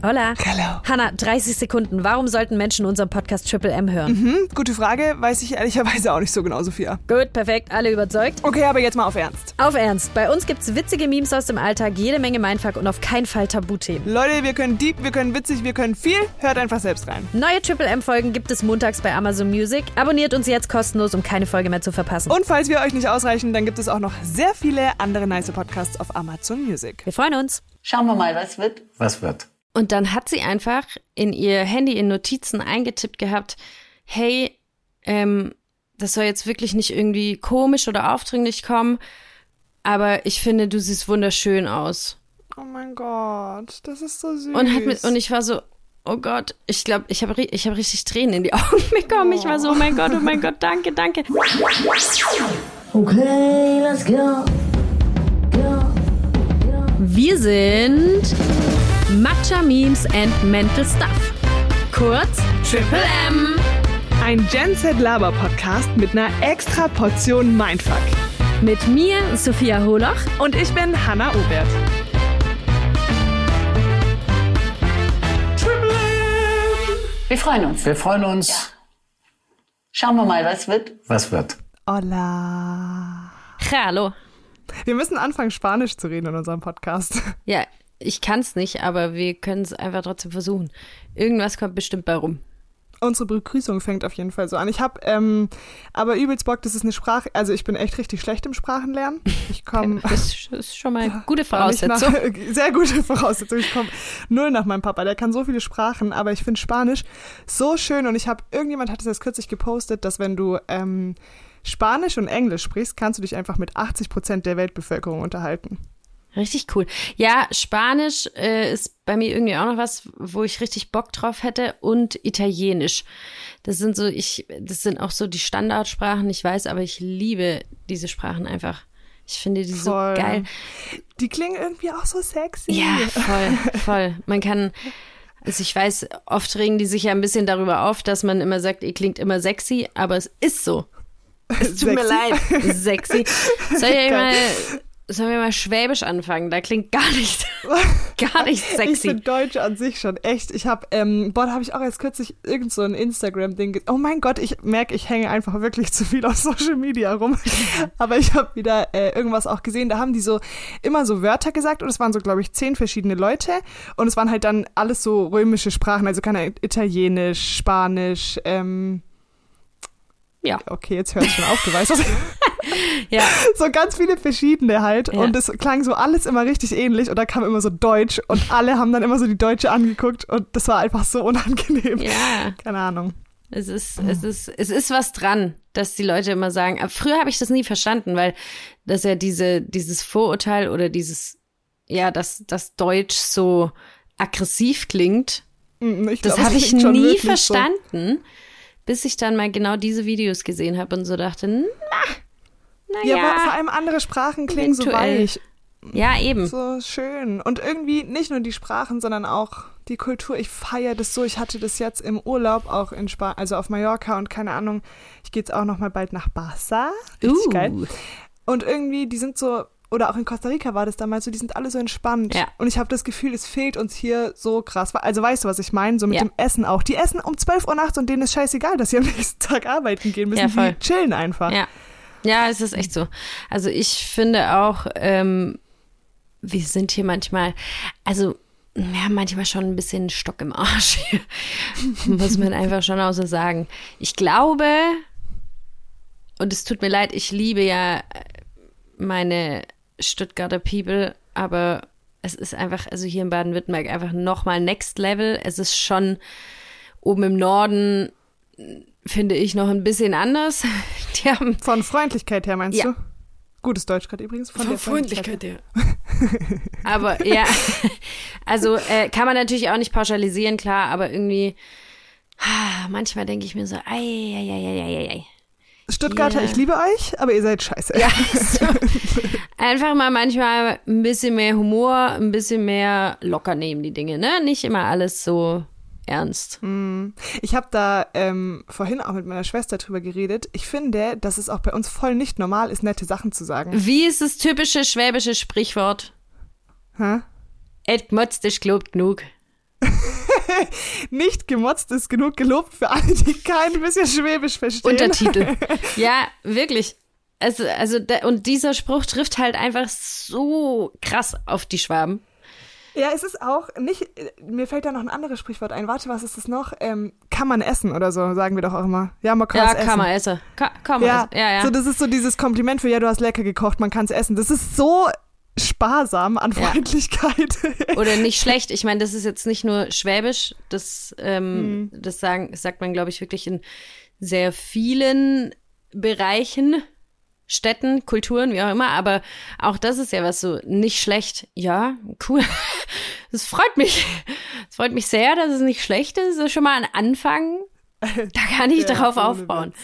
Hola. Hallo. Hanna, 30 Sekunden. Warum sollten Menschen unseren Podcast Triple M hören? Hm, gute Frage, weiß ich ehrlicherweise auch nicht so genau, Sophia. Gut, perfekt, alle überzeugt. Okay, aber jetzt mal auf Ernst. Auf Ernst, bei uns gibt's witzige Memes aus dem Alltag, jede Menge Mindfuck und auf keinen Fall Tabuthemen. Leute, wir können deep, wir können witzig, wir können viel. Hört einfach selbst rein. Neue Triple M-Folgen gibt es montags bei Amazon Music. Abonniert uns jetzt kostenlos, um keine Folge mehr zu verpassen. Und falls wir euch nicht ausreichen, dann gibt es auch noch sehr viele andere nice Podcasts auf Amazon Music. Wir freuen uns. Schauen wir mal, was wird. Was wird? Und dann hat sie einfach in ihr Handy in Notizen eingetippt gehabt, hey, ähm, das soll jetzt wirklich nicht irgendwie komisch oder aufdringlich kommen, aber ich finde, du siehst wunderschön aus. Oh mein Gott, das ist so süß. Und, hat mit, und ich war so, oh Gott, ich glaube, ich habe ich hab richtig Tränen in die Augen bekommen. Ich war so, oh mein Gott, oh mein Gott, danke, danke. Okay, let's go. Go. Wir sind Matcha Memes and Mental Stuff. Kurz Triple M. Ein Gen Z Laber Podcast mit einer extra Portion Mindfuck. Mit mir, Sophia Holoch. Und ich bin Hanna Obert. Wir freuen uns. Wir freuen uns. Schauen wir mal, was wird. Was wird? Hola. Hallo. Wir müssen anfangen, Spanisch zu reden in unserem Podcast. Ja, ich kann's nicht, aber wir können es einfach trotzdem versuchen. Irgendwas kommt bestimmt bei rum. Unsere Begrüßung fängt auf jeden Fall so an. Ich habe ähm, aber übelst Bock, das ist eine Sprache, also ich bin echt richtig schlecht im Sprachenlernen. Ich komme Das ist schon mal eine gute Voraussetzung. Nach, sehr gute Voraussetzung. Ich komme null nach meinem Papa. Der kann so viele Sprachen, aber ich finde Spanisch so schön. Und ich habe, irgendjemand hat es jetzt kürzlich gepostet, dass wenn du ähm, Spanisch und Englisch sprichst, kannst du dich einfach mit 80 Prozent der Weltbevölkerung unterhalten. Richtig cool. Ja, Spanisch äh, ist bei mir irgendwie auch noch was, wo ich richtig Bock drauf hätte und Italienisch. Das sind so, ich, das sind auch so die Standardsprachen, ich weiß, aber ich liebe diese Sprachen einfach. Ich finde die so Voll. geil. Die klingen irgendwie auch so sexy. Ja, voll, voll. Man kann, also ich weiß, oft regen die sich ja ein bisschen darüber auf, dass man immer sagt, ihr klingt immer sexy, aber es ist so. Es tut mir Sexy? leid. Sexy. Soll ich mal, sollen wir mal Schwäbisch anfangen? Da klingt gar nicht, gar nicht Ich sexy. finde Deutsch an sich schon echt. Ich habe, ähm, boah, da habe ich auch jetzt kürzlich irgend so ein Instagram-Ding. Oh mein Gott, ich merke, ich hänge einfach wirklich zu viel auf Social Media rum. Aber ich habe wieder äh, irgendwas auch gesehen. Da haben die so immer so Wörter gesagt und es waren so, glaube ich, zehn verschiedene Leute und es waren halt dann alles so römische Sprachen, also keine Italienisch, Spanisch. Ähm, Ja. Okay, jetzt hört schon auf, du weißt was. Ja, so ganz viele verschiedene halt. Ja. Und es klang so alles immer richtig ähnlich. Und da kam immer so Deutsch. Und alle haben dann immer so die Deutsche angeguckt. Und das war einfach so unangenehm. ja. Keine Ahnung. Es ist, es ist, es ist was dran, dass die Leute immer sagen. Aber früher habe ich das nie verstanden, weil das ja diese, dieses Vorurteil oder dieses, ja, dass das Deutsch so aggressiv klingt. Mm, Ich Das glaub, habe ich nie verstanden, bis ich dann mal genau diese Videos gesehen habe und so dachte, na, So. Naja. Ja, vor allem andere Sprachen klingen so eventuell. weich. Ja, eben. So schön. Und irgendwie nicht nur die Sprachen, sondern auch die Kultur. Ich feiere das so. Ich hatte das jetzt im Urlaub auch in Spanien, also auf Mallorca und keine Ahnung. Ich gehe jetzt auch noch mal bald nach Barca. Richtig Uh. geil. Und irgendwie, die sind so, oder auch in Costa Rica war das damals so, die sind alle so entspannt. Ja. Und ich habe das Gefühl, es fehlt uns hier so krass. Also weißt du, was ich meine? So mit Ja. dem Essen auch. Die essen um 12 Uhr nachts und denen ist scheißegal, dass sie am nächsten Tag arbeiten gehen müssen. Ja, voll. Die chillen einfach. Ja. Ja, es ist echt so. Also ich finde auch, ähm, wir sind hier manchmal, also wir haben manchmal schon ein bisschen Stock im Arsch hier. Muss man einfach schon auch so sagen. Ich glaube, und es tut mir leid, ich liebe ja meine Stuttgarter People, aber es ist einfach, also hier in Baden-Württemberg einfach nochmal Next Level. Es ist schon oben im Norden, finde ich, noch ein bisschen anders. Die haben Von Freundlichkeit her, meinst Ja. du? Gutes Deutsch gerade übrigens. Von, der Freundlichkeit. her. Aber ja, also äh, kann man natürlich auch nicht pauschalisieren, klar, aber irgendwie, ah, manchmal denke ich mir so, ei, ei, ei, ei, ei, ei. Stuttgarter, Ja. ich liebe euch, aber ihr seid scheiße. Ja, so. einfach mal manchmal ein bisschen mehr Humor, ein bisschen mehr locker nehmen die Dinge, ne? Nicht immer alles so ernst. Ich habe da ähm, vorhin auch mit meiner Schwester drüber geredet. Ich finde, dass es auch bei uns voll nicht normal ist, nette Sachen zu sagen. Wie ist das typische schwäbische Sprichwort? Hä? Et gmotzt ist gelobt genug. Nicht gemotzt ist genug gelobt für alle, die kein bisschen Schwäbisch verstehen. Untertitel. Ja, wirklich. Also, also, und dieser Spruch trifft halt einfach so krass auf die Schwaben. Ja, es ist auch nicht, mir fällt da noch ein anderes Sprichwort ein. Warte, was ist das noch? Ähm, kann man essen oder so, sagen wir doch auch immer. Ja, man kann Ja, es essen. kann man essen. Ka kann man Ja, essen. Ja, ja. So, das ist so dieses Kompliment für, ja, du hast lecker gekocht, man kann es essen. Das ist so sparsam an Ja. Freundlichkeit. Oder nicht schlecht. Ich meine, das ist jetzt nicht nur Schwäbisch. Das, ähm, Mhm. das sagen, sagt man, glaube ich, wirklich in sehr vielen Bereichen, Städten, Kulturen, wie auch immer. Aber auch das ist ja was so nicht schlecht. Ja, cool. Das freut mich. Es freut mich sehr, dass es nicht schlecht ist. Das ist schon mal ein Anfang. Da kann ich Ja, darauf aufbauen.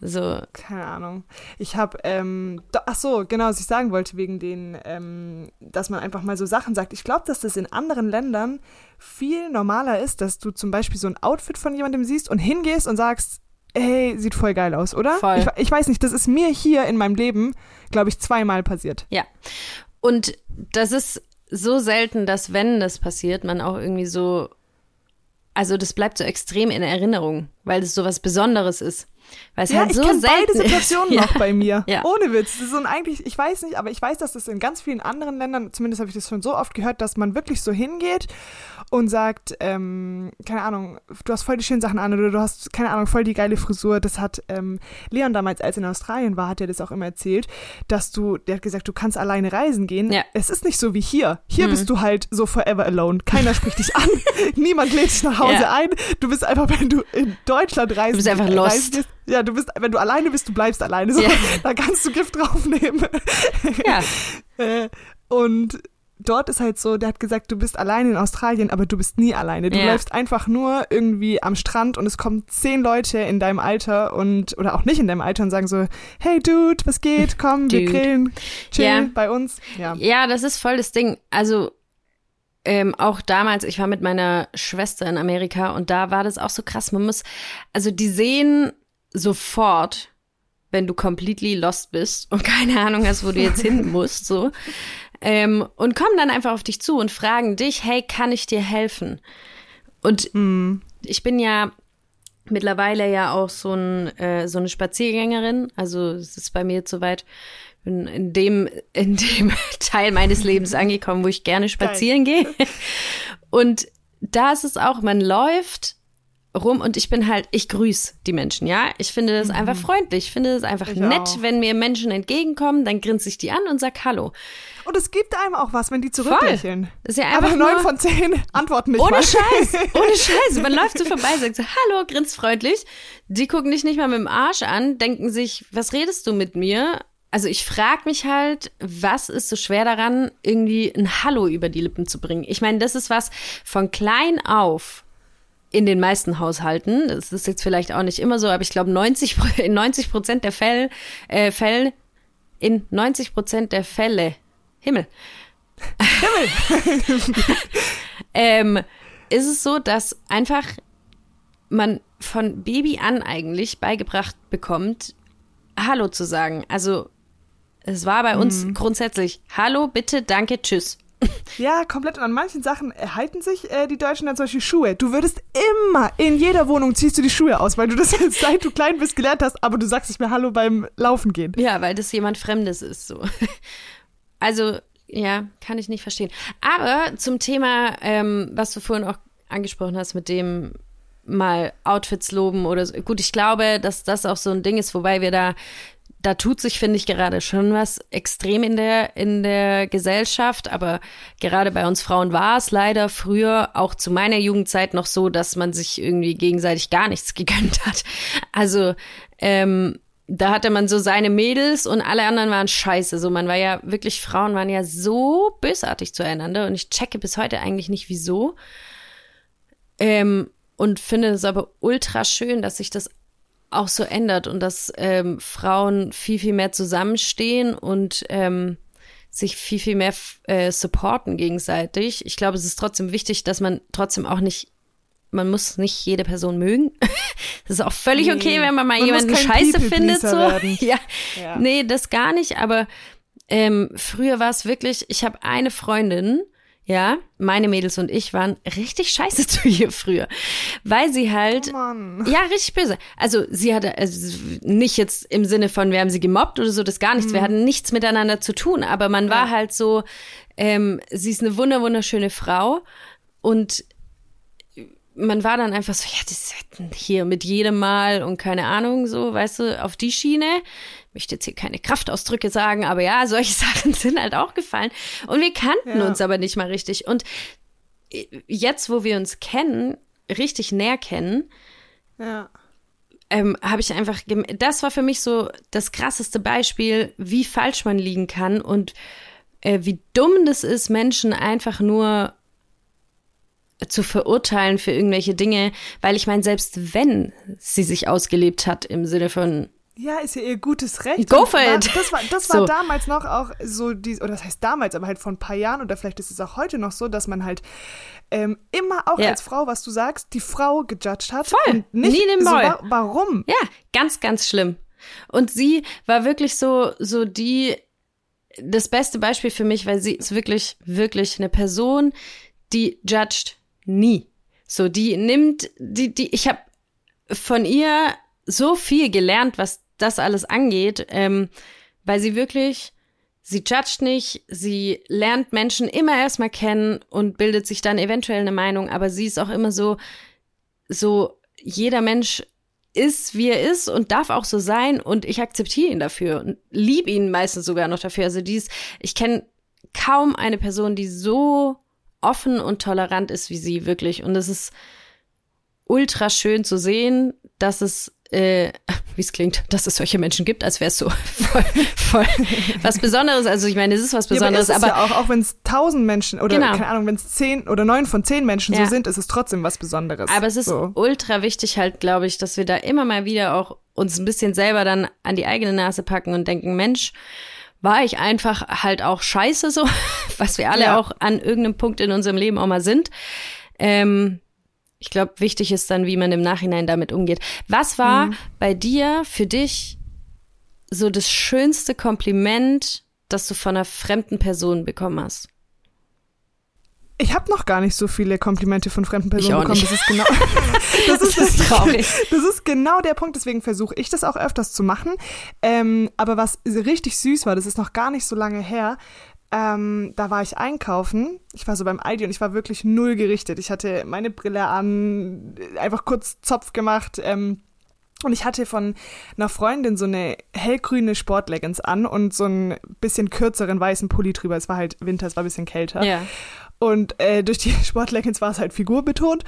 So, Keine Ahnung. Ich habe, ähm, ach so, genau, was ich sagen wollte, wegen den, ähm, dass man einfach mal so Sachen sagt. Ich glaube, dass das in anderen Ländern viel normaler ist, dass du zum Beispiel so ein Outfit von jemandem siehst und hingehst und sagst, hey, sieht voll geil aus, oder? Voll. Ich, ich weiß nicht, das ist mir hier in meinem Leben, glaube ich, zweimal passiert. Ja. Und das ist so selten, dass wenn das passiert, man auch irgendwie so, also das bleibt so extrem in Erinnerung, weil das so was Besonderes ist. Weil es Ja, halt ich so kenne selten beide Situationen ist. noch bei mir. Ja. Ohne Witz. Das ist so eigentlich, ich weiß nicht, aber ich weiß, dass das in ganz vielen anderen Ländern, zumindest habe ich das schon so oft gehört, dass man wirklich so hingeht und sagt, ähm, keine Ahnung, du hast voll die schönen Sachen an oder du hast, keine Ahnung, voll die geile Frisur. Das hat ähm, Leon damals, als er in Australien war, hat er das auch immer erzählt, dass du, der hat gesagt, du kannst alleine reisen gehen. Ja. Es ist nicht so wie hier. Hier Mhm. bist du halt so forever alone. Keiner spricht dich an, niemand lädt dich nach Hause Ja. ein. Du bist einfach, wenn du in Deutschland reist, Du bist einfach lost. gehst, ja, du bist, wenn du alleine bist, du bleibst alleine. So, Ja. Da kannst du Gift draufnehmen. Ja, Äh, und dort ist halt so, der hat gesagt, du bist alleine in Australien, aber du bist nie alleine. Du Ja. läufst einfach nur irgendwie am Strand und es kommen zehn Leute in deinem Alter und, oder auch nicht in deinem Alter und sagen so, hey Dude, was geht? Komm, wir grillen, chill Ja. bei uns. Ja. ja, das ist voll das Ding. Also ähm, auch damals, ich war mit meiner Schwester in Amerika und da war das auch so krass. Man muss, also die sehen sofort, wenn du completely lost bist und keine Ahnung hast, wo du jetzt hin musst, so. Ähm, und kommen dann einfach auf dich zu und fragen dich, hey, kann ich dir helfen? Und ich bin ja mittlerweile ja auch so, ein, äh, so eine Spaziergängerin. Also es ist bei mir jetzt soweit, bin in dem, in dem Teil meines Lebens angekommen, wo ich gerne spazieren gehe. Und da ist es auch, man läuft rum und ich bin halt, ich grüße die Menschen, ja. Ich finde das einfach freundlich. Ich finde das einfach Ich nett, auch. wenn mir Menschen entgegenkommen, dann grinse ich die an und sag Hallo. Und es gibt einem auch was, wenn die zurücklächeln. Das ist ja einfach Aber neun von zehn antworten nicht ohne mal. Scheiß, ohne Scheiß. Man läuft so vorbei, sagt so, hallo, grinst freundlich. Die gucken dich nicht mal mit dem Arsch an, denken sich, was redest du mit mir? Also ich frage mich halt, was ist so schwer daran, irgendwie ein Hallo über die Lippen zu bringen? Ich meine, das ist was von klein auf in den meisten Haushalten. Das ist jetzt vielleicht auch nicht immer so, aber ich glaube 90 Pro- in 90 Prozent der Fälle, äh, Fälle in 90 Prozent der Fälle Himmel. ähm, ist es so, dass einfach man von Baby an eigentlich beigebracht bekommt, Hallo zu sagen. Also es war bei uns grundsätzlich Hallo, bitte, danke, tschüss. Ja, komplett. Und an manchen Sachen erhalten sich äh, die Deutschen dann zum Beispiel Schuhe. Du würdest immer, in jeder Wohnung ziehst du die Schuhe aus, weil du das jetzt seit du klein bist gelernt hast, aber du sagst nicht mehr Hallo beim Laufen gehen. Ja, weil das jemand Fremdes ist so. Also, ja, kann ich nicht verstehen. Aber zum Thema, ähm, was du vorhin auch angesprochen hast, mit dem mal Outfits loben oder so. Gut, ich glaube, dass das auch so ein Ding ist, wobei wir da, da tut sich, finde ich, gerade schon was extrem in der, in der Gesellschaft. Aber gerade bei uns Frauen war es leider früher auch zu meiner Jugendzeit noch so, dass man sich irgendwie gegenseitig gar nichts gegönnt hat. Also, ähm, da hatte man so seine Mädels und alle anderen waren scheiße. So, man war ja wirklich, Frauen waren ja so bösartig zueinander und ich checke bis heute eigentlich nicht, wieso. Ähm, und finde es aber ultra schön, dass sich das auch so ändert und dass ähm, Frauen viel, viel mehr zusammenstehen und ähm, sich viel, viel mehr äh, supporten gegenseitig. Ich glaube, es ist trotzdem wichtig, dass man trotzdem auch nicht, man muss nicht jede Person mögen. Das ist auch völlig Nee. okay, wenn man mal Man jemanden scheiße findet. People-Pleaser So. Ja. Ja. nee, das gar nicht. Aber ähm, früher war es wirklich, ich habe eine Freundin, ja, meine Mädels und ich waren richtig scheiße zu ihr früher, weil sie halt, Oh ja, richtig böse. Also sie hatte, also nicht jetzt im Sinne von, wir haben sie gemobbt oder so, das gar nichts. Wir hatten nichts miteinander zu tun, aber man war halt so, ähm, sie ist eine wunder wunderschöne Frau und man war dann einfach so, ja, das ist halt hier mit jedem Mal und keine Ahnung, so, weißt du, auf die Schiene. Ich möchte jetzt hier keine Kraftausdrücke sagen, aber ja, solche Sachen sind halt auch gefallen. Und wir kannten Ja. uns aber nicht mal richtig. Und jetzt, wo wir uns kennen, richtig näher kennen, Ja. ähm, habe ich einfach, das war für mich so das krasseste Beispiel, wie falsch man liegen kann und äh, wie dumm das ist, Menschen einfach nur zu verurteilen für irgendwelche Dinge, weil ich meine, selbst wenn sie sich ausgelebt hat im Sinne von, Ja, ist ja ihr gutes Recht. Go for war, it. Das war, das war So. damals noch auch so, die, oder das heißt damals, aber halt vor ein paar Jahren oder vielleicht ist es auch heute noch so, dass man halt ähm, immer auch Ja. als Frau, was du sagst, die Frau gejudged hat. Voll. Und nicht Nie den so, Boy. wa warum? ja, ganz, ganz schlimm. Und sie war wirklich so, so die, das beste Beispiel für mich, weil sie ist wirklich, wirklich eine Person, die judged nie. So, die nimmt, die, die, ich habe von ihr so viel gelernt, was das alles angeht, ähm, weil sie wirklich, sie judgt nicht, sie lernt Menschen immer erstmal kennen und bildet sich dann eventuell eine Meinung, aber sie ist auch immer so, so, jeder Mensch ist, wie er ist und darf auch so sein und ich akzeptiere ihn dafür und liebe ihn meistens sogar noch dafür. Also dies, ich kenne kaum eine Person, die so offen und tolerant ist wie sie wirklich und es ist ultra schön zu sehen, dass es äh, wie es klingt, dass es solche Menschen gibt, als wäre es so voll, voll was Besonderes. Also ich meine, es ist was Ja, aber Besonderes, ist es aber, ja auch, auch wenn es tausend Menschen oder Genau. keine Ahnung, wenn es zehn oder neun von zehn Menschen Ja. so sind, ist es trotzdem was Besonderes. Aber es ist so. ultra wichtig halt, glaube ich, dass wir da immer mal wieder auch uns ein bisschen selber dann an die eigene Nase packen und denken, Mensch, war ich einfach halt auch scheiße so, was wir alle Ja. auch an irgendeinem Punkt in unserem Leben auch mal sind. Ähm, ich glaube, wichtig ist dann, wie man im Nachhinein damit umgeht. Was war Mhm. bei dir für dich so das schönste Kompliment, das du von einer fremden Person bekommen hast? Ich habe noch gar nicht so viele Komplimente von fremden Personen bekommen. nicht. Das ist genau. das, ist, Das ist traurig. Das ist genau der Punkt. Deswegen versuche ich das auch öfters zu machen. Ähm, aber was richtig süß war, das ist noch gar nicht so lange her. Ähm, da war ich einkaufen. Ich war so beim Aldi und ich war wirklich null gerichtet. Ich hatte meine Brille an, einfach kurz Zopf gemacht. Ähm, und ich hatte von einer Freundin so eine hellgrüne Sportleggings an und so einen bisschen kürzeren weißen Pulli drüber. Es war halt Winter, es war ein bisschen kälter. Ja. Und äh, durch die Sportleggings war es halt figurbetont.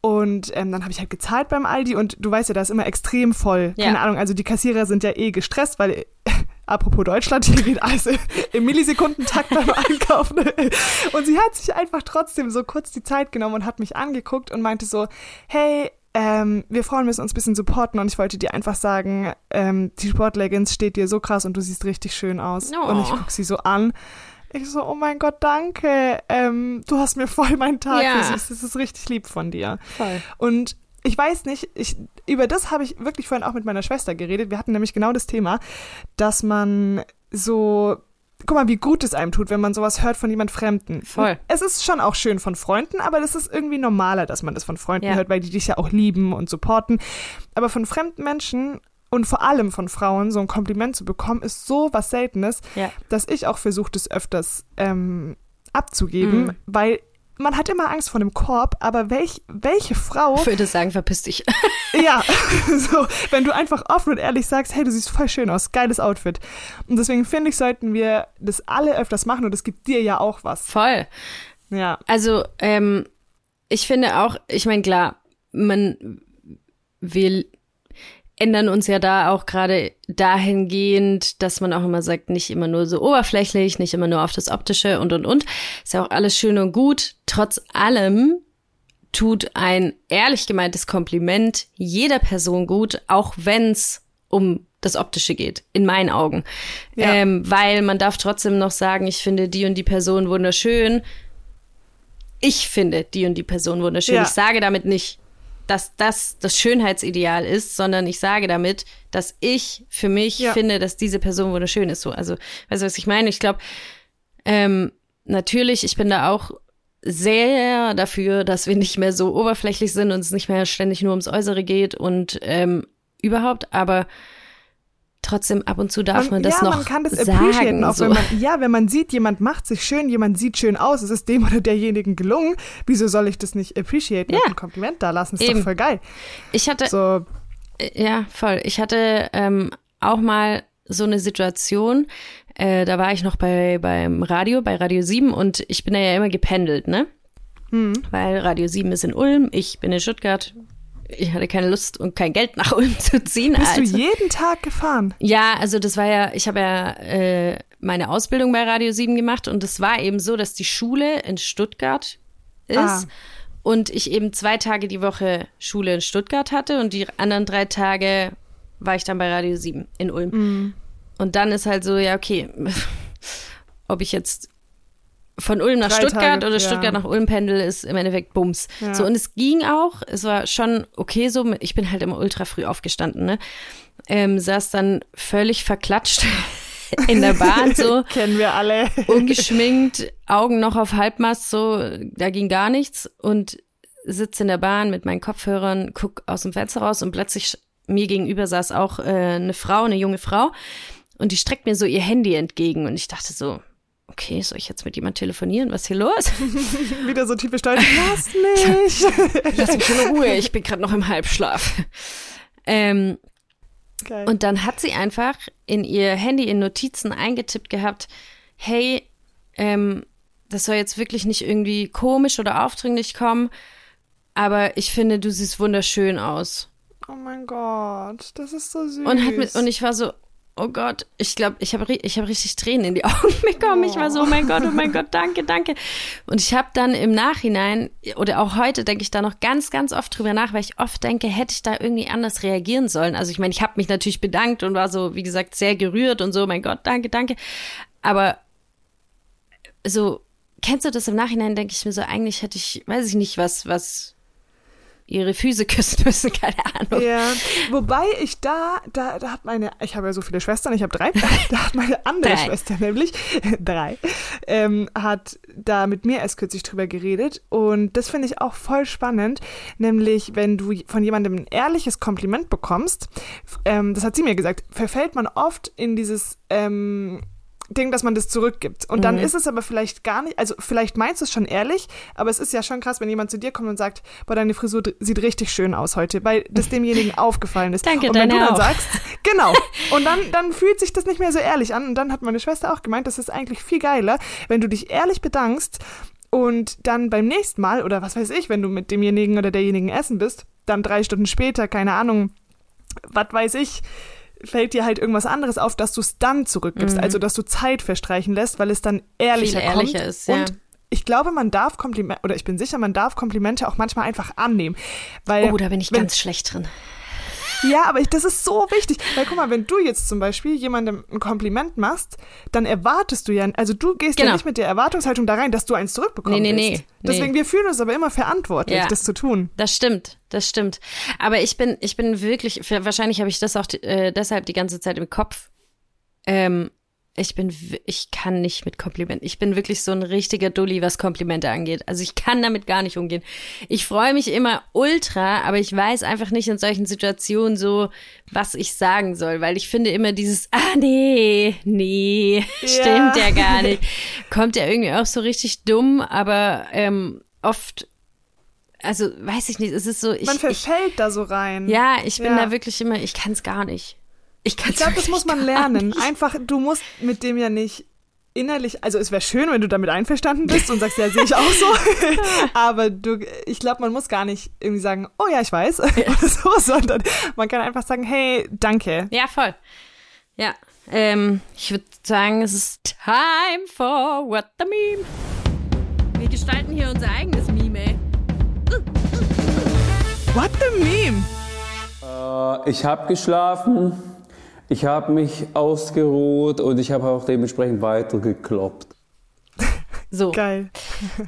Und ähm, dann habe ich halt gezahlt beim Aldi und du weißt ja, da ist immer extrem voll. Ja. Keine Ahnung, also die Kassierer sind ja eh gestresst, weil apropos Deutschland, hier geht alles im Millisekundentakt beim Einkaufen. Und sie hat sich einfach trotzdem so kurz die Zeit genommen und hat mich angeguckt und meinte so, hey, ähm, wir Frauen müssen uns ein bisschen supporten und ich wollte dir einfach sagen, ähm, die Sportleggings steht dir so krass und du siehst richtig schön aus. Oh. Und ich guck sie so an. Ich so, oh mein Gott, danke. Ähm, du hast mir voll meinen Tag Ja. versüßt. Das ist richtig lieb von dir. Voll. Und ich weiß nicht, ich, über das habe ich wirklich vorhin auch mit meiner Schwester geredet. Wir hatten nämlich genau das Thema, dass man so, guck mal, wie gut es einem tut, wenn man sowas hört von jemand Fremden. Voll. Es ist schon auch schön von Freunden, aber das ist irgendwie normaler, dass man das von Freunden Ja. hört, weil die dich ja auch lieben und supporten. Aber von fremden Menschen und vor allem von Frauen so ein Kompliment zu bekommen, ist so was Seltenes, Ja. dass ich auch versuche, das öfters ähm, abzugeben, Mhm. weil man hat immer Angst vor einem Korb, aber welch, welche Frau Ich würde sagen, verpiss dich. ja, so, wenn du einfach offen und ehrlich sagst, hey, du siehst voll schön aus, geiles Outfit. Und deswegen finde ich, sollten wir das alle öfters machen und es gibt dir ja auch was. Voll. Ja. Also, ähm, ich finde auch, ich meine, klar, man, wir ändern uns ja da auch gerade dahingehend, dass man auch immer sagt, nicht immer nur so oberflächlich, nicht immer nur auf das Optische und und und. Ist ja auch alles schön und gut. Trotz allem tut ein ehrlich gemeintes Kompliment jeder Person gut, auch wenn's um das Optische geht, in meinen Augen. Ja. Ähm, weil man darf trotzdem noch sagen, ich finde die und die Person wunderschön. Ich finde die und die Person wunderschön. Ja. Ich sage damit nicht, dass das das Schönheitsideal ist, sondern ich sage damit, dass ich für mich Ja. finde, dass diese Person wunderschön ist. So, also, weißt du, was ich meine? Ich glaube, ähm, natürlich, ich bin da auch sehr dafür, dass wir nicht mehr so oberflächlich sind und es nicht mehr ständig nur ums Äußere geht und ähm, überhaupt, aber trotzdem ab und zu darf man, das ja, noch man kann das sagen. appreciaten, auch so. wenn man, ja, wenn man sieht, jemand macht sich schön, jemand sieht schön aus, es ist dem oder derjenigen gelungen, wieso soll ich das nicht appreciaten Ja. und ein Kompliment da lassen? Ist Eben. doch voll geil. ich hatte, So, Äh, Ja, voll. Ich hatte ähm, auch mal so eine Situation, äh, da war ich noch bei beim Radio, bei Radio 7 und ich bin da ja immer gependelt, ne? Weil Radio 7 ist in Ulm, ich bin in Stuttgart. Ich hatte keine Lust und kein Geld nach Ulm zu ziehen. bist also. du jeden Tag gefahren? Ja, also das war ja, ich habe ja äh, meine Ausbildung bei Radio 7 gemacht und es war eben so, dass die Schule in Stuttgart ist Ah. und ich eben zwei Tage die Woche Schule in Stuttgart hatte und die anderen drei Tage war ich dann bei Radio 7 in Ulm. Mhm. Und dann ist halt so, ja, okay, ob ich jetzt von Ulm nach Drei Stuttgart Tage, oder ja. Stuttgart nach Ulm pendel, ist im Endeffekt Bums. Ja. So, und es ging auch, es war schon okay so, ich bin halt immer ultra früh aufgestanden, ne? Ähm, saß dann völlig verklatscht in der Bahn, so Kennen wir alle. ungeschminkt, Augen noch auf Halbmast, so, da ging gar nichts und sitze in der Bahn mit meinen Kopfhörern, guck aus dem Fenster raus und plötzlich mir gegenüber saß auch äh, eine Frau, eine junge Frau und die streckt mir so ihr Handy entgegen und ich dachte so, okay, soll ich jetzt mit jemand telefonieren? Was ist hier los? Wieder so typisch deutsch. Lass mich. Lass mich in Ruhe, ich bin gerade noch im Halbschlaf. Ähm, Geil. Und dann hat sie einfach in ihr Handy in Notizen eingetippt gehabt, hey, ähm, das soll jetzt wirklich nicht irgendwie komisch oder aufdringlich kommen, aber ich finde, du siehst wunderschön aus. oh mein Gott, das ist so süß. Und hat mit, und ich war so, oh Gott, ich glaube, ich habe ich hab richtig Tränen in die Augen bekommen. Ich war so, oh mein Gott, oh mein Gott, danke, danke. Und ich habe dann im Nachhinein oder auch heute denke ich da noch ganz, ganz oft drüber nach, weil ich oft denke, hätte ich da irgendwie anders reagieren sollen. Also ich meine, ich habe mich natürlich bedankt und war so, wie gesagt, sehr gerührt und so, mein Gott, danke, danke. Aber so, kennst du das im Nachhinein, denke ich mir so, eigentlich hätte ich, weiß ich nicht, was, was ihre Füße küssen müssen, keine Ahnung. Ja, wobei ich da, da, da hat meine, ich habe ja so viele Schwestern, ich habe drei, da hat meine andere Drei. Schwester nämlich, drei, ähm, hat da mit mir erst kürzlich drüber geredet und das finde ich auch voll spannend, nämlich wenn du von jemandem ein ehrliches Kompliment bekommst, ähm, das hat sie mir gesagt, verfällt man oft in dieses, ähm, Ding, dass man das zurückgibt. Und dann ist es aber vielleicht gar nicht, also vielleicht meinst du es schon ehrlich, aber es ist ja schon krass, wenn jemand zu dir kommt und sagt, boah, deine Frisur sieht richtig schön aus heute, weil das demjenigen aufgefallen ist. Danke, und wenn du dann auch. sagst, genau, und dann, dann fühlt sich das nicht mehr so ehrlich an. Und dann hat meine Schwester auch gemeint, das ist eigentlich viel geiler, wenn du dich ehrlich bedankst und dann beim nächsten Mal, oder was weiß ich, wenn du mit demjenigen oder derjenigen essen bist, dann drei Stunden später, keine Ahnung, was weiß ich, fällt dir halt irgendwas anderes auf, dass du es dann zurückgibst, also dass du Zeit verstreichen lässt, weil es dann ehrlicher, Mhm. Viel ehrlicher kommt. ist, ja. Und ich glaube, man darf Komplimente, oder ich bin sicher, man darf Komplimente auch manchmal einfach annehmen. Weil, Oh, da bin ich ganz schlecht drin. Ja, aber ich, das ist so wichtig. Weil guck mal, wenn du jetzt zum Beispiel jemandem ein Kompliment machst, dann erwartest du ja, also du gehst Genau. ja nicht mit der Erwartungshaltung da rein, dass du eins zurückbekommen Nee, nee, nee, Deswegen, nee. wir fühlen uns aber immer verantwortlich, Ja. das zu tun. Das stimmt, das stimmt. Aber ich bin, ich bin wirklich, wahrscheinlich habe ich das auch äh, deshalb die ganze Zeit im Kopf. Ähm, ich bin, ich kann nicht mit Komplimenten. Ich bin wirklich so ein richtiger Dulli, was Komplimente angeht. Also ich kann damit gar nicht umgehen. Ich freue mich immer ultra, aber ich weiß einfach nicht in solchen Situationen so, was ich sagen soll, weil ich finde immer dieses, ah nee, nee, stimmt ja gar nicht. Kommt ja irgendwie auch so richtig dumm, aber ähm, oft, also weiß ich nicht, es ist so, ich, Man ich verfällt da so rein. ja, ich bin Ja. da wirklich immer, ich kann es gar nicht. Ich kann Ich glaube, das muss man lernen. Einfach, du musst mit dem ja nicht innerlich, also es wäre schön, wenn du damit einverstanden bist und sagst, ja, sehe ich auch so. Aber du, ich glaube, man muss gar nicht irgendwie sagen, oh ja, ich weiß, oder so, sondern man kann einfach sagen, hey, danke. Ja, voll. Ja, ähm, ich würde sagen, es ist time for what the meme. Wir gestalten hier unser eigenes Meme, ey. What the meme? Äh, Ich habe geschlafen, ich habe mich ausgeruht und ich habe auch dementsprechend weitergekloppt. So. Geil.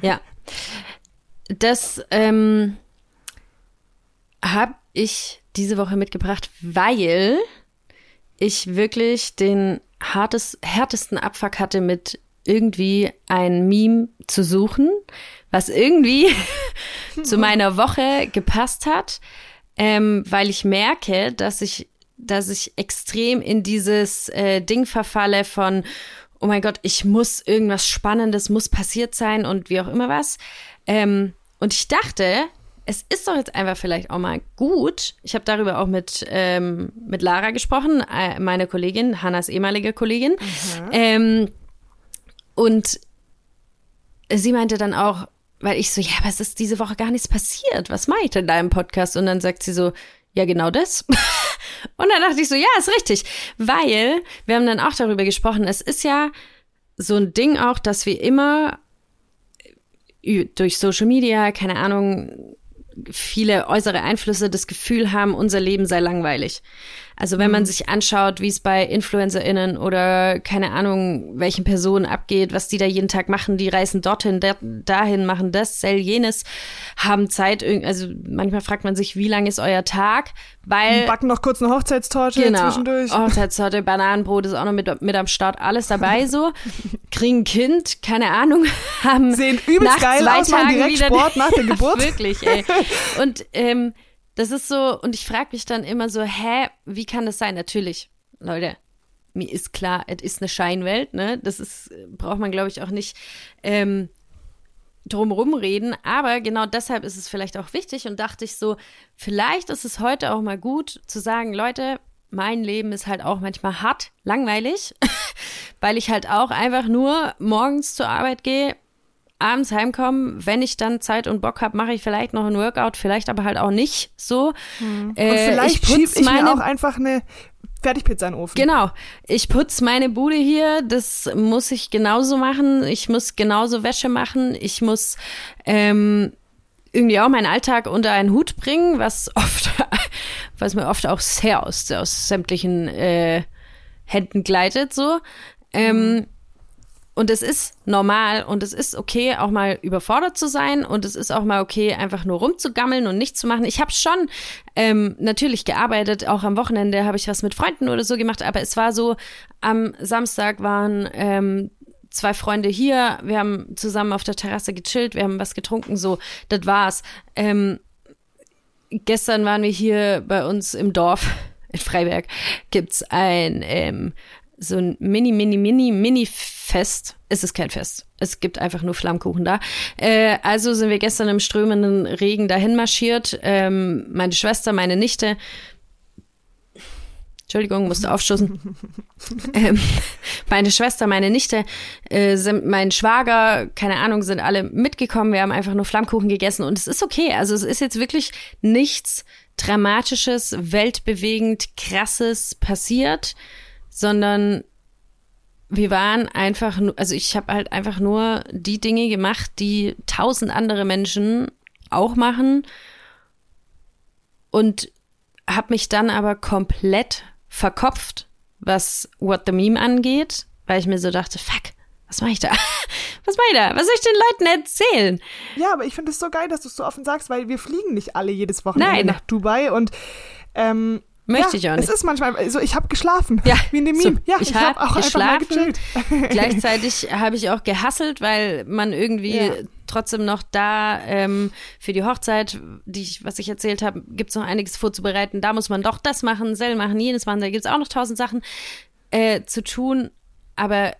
Ja. Das ähm, habe ich diese Woche mitgebracht, weil ich wirklich den hartes, härtesten Abfuck hatte mit irgendwie ein Meme zu suchen, was irgendwie zu meiner Woche gepasst hat, ähm, weil ich merke, dass ich, dass ich extrem in dieses äh, Ding verfalle von, oh mein Gott, ich muss irgendwas Spannendes muss passiert sein und wie auch immer was. Ähm, und ich dachte, es ist doch jetzt einfach vielleicht auch mal gut. Ich habe darüber auch mit, ähm, mit Lara gesprochen, äh, meine Kollegin, Hannas ehemalige Kollegin. Ähm, und sie meinte dann auch, weil ich so, ja, aber es ist diese Woche gar nichts passiert. Was mache ich denn da im Podcast? Und dann sagt sie so, ja, genau das. und dann dachte ich so, ja, ist richtig. Weil wir haben dann auch darüber gesprochen, es ist ja so ein Ding auch, dass wir immer ü- durch Social Media, keine Ahnung, viele äußere Einflüsse das Gefühl haben, unser Leben sei langweilig. Also wenn man sich anschaut, wie es bei InfluencerInnen oder keine Ahnung, welchen Personen abgeht, was die da jeden Tag machen, die reisen dorthin, da, dahin, machen das, sell jenes, haben Zeit, also manchmal fragt man sich, wie lang ist euer Tag? Weil Backen noch kurz eine Hochzeitstorte Genau. zwischendurch. Hochzeitstorte, Bananenbrot ist auch noch mit, mit am Start, alles dabei so. Kriegen ein Kind, keine Ahnung, haben Sehen übelst geil aus, machen direkt Sport nach der Geburt. Wirklich, ey. Und ähm, das ist so, und ich frage mich dann immer so, hä, wie kann das sein? Natürlich, Leute, mir ist klar, es ist eine Scheinwelt, ne? Das ist, braucht man, glaube ich, auch nicht ähm, drumherum reden. Aber genau deshalb ist es vielleicht auch wichtig und dachte ich so, vielleicht ist es heute auch mal gut zu sagen, Leute, mein Leben ist halt auch manchmal hart, langweilig, weil ich halt auch einfach nur morgens zur Arbeit gehe, abends heimkomme, wenn ich dann Zeit und Bock habe, mache ich vielleicht noch ein Workout, vielleicht aber halt auch nicht so. Und Äh, vielleicht ich schieb putz ich mir meine auch einfach eine Fertigpizza in den Ofen. Genau. Ich putz meine Bude hier. Das muss ich genauso machen. Ich muss genauso Wäsche machen. Ich muss ähm, irgendwie auch meinen Alltag unter einen Hut bringen, was oft, was mir oft auch sehr aus, aus sämtlichen äh, Händen gleitet, so. Ähm, und es ist normal und es ist okay, auch mal überfordert zu sein und es ist auch mal okay, einfach nur rumzugammeln und nichts zu machen. Ich habe schon ähm, natürlich gearbeitet, auch am Wochenende habe ich was mit Freunden oder so gemacht, aber es war so, am Samstag waren ähm, zwei Freunde hier, wir haben zusammen auf der Terrasse gechillt, wir haben was getrunken, so, das war's. Ähm, gestern waren wir hier bei uns im Dorf in Freiberg gibt's ein ähm, so ein Mini, Mini, Mini, Mini-Fest. Es ist kein Fest. Es gibt einfach nur Flammkuchen da. Äh, also sind wir gestern im strömenden Regen dahin marschiert. Ähm, meine Schwester, meine Nichte. Entschuldigung, musste aufstoßen. ähm, meine Schwester, meine Nichte, äh, sind, mein Schwager, keine Ahnung, sind alle mitgekommen. Wir haben einfach nur Flammkuchen gegessen und es ist okay. Also es ist jetzt wirklich nichts Dramatisches, weltbewegend, krasses passiert, sondern wir waren einfach nur, also ich habe halt einfach nur die Dinge gemacht, die tausend andere Menschen auch machen und habe mich dann aber komplett verkopft, was What the Meme angeht, weil ich mir so dachte, fuck, was mache ich da? Was mache ich da? Was soll ich den Leuten erzählen? Ja, aber ich finde es so geil, dass du es so offen sagst, weil wir fliegen nicht alle jedes Wochenende Nein. nach Dubai und ähm, Möchte ja, ich auch nicht. Es ist manchmal, also ich habe geschlafen, Ja, wie in dem so, Meme. ja, ich ich, hab habe auch einfach mal geschlafen. Gleichzeitig habe ich auch gehasselt, weil man irgendwie Ja. trotzdem noch da ähm, für die Hochzeit, die ich, was ich erzählt habe, gibt's noch einiges vorzubereiten. Da muss man doch das machen, sel machen, jenes machen. Da gibt's auch noch tausend Sachen äh, zu tun. Aber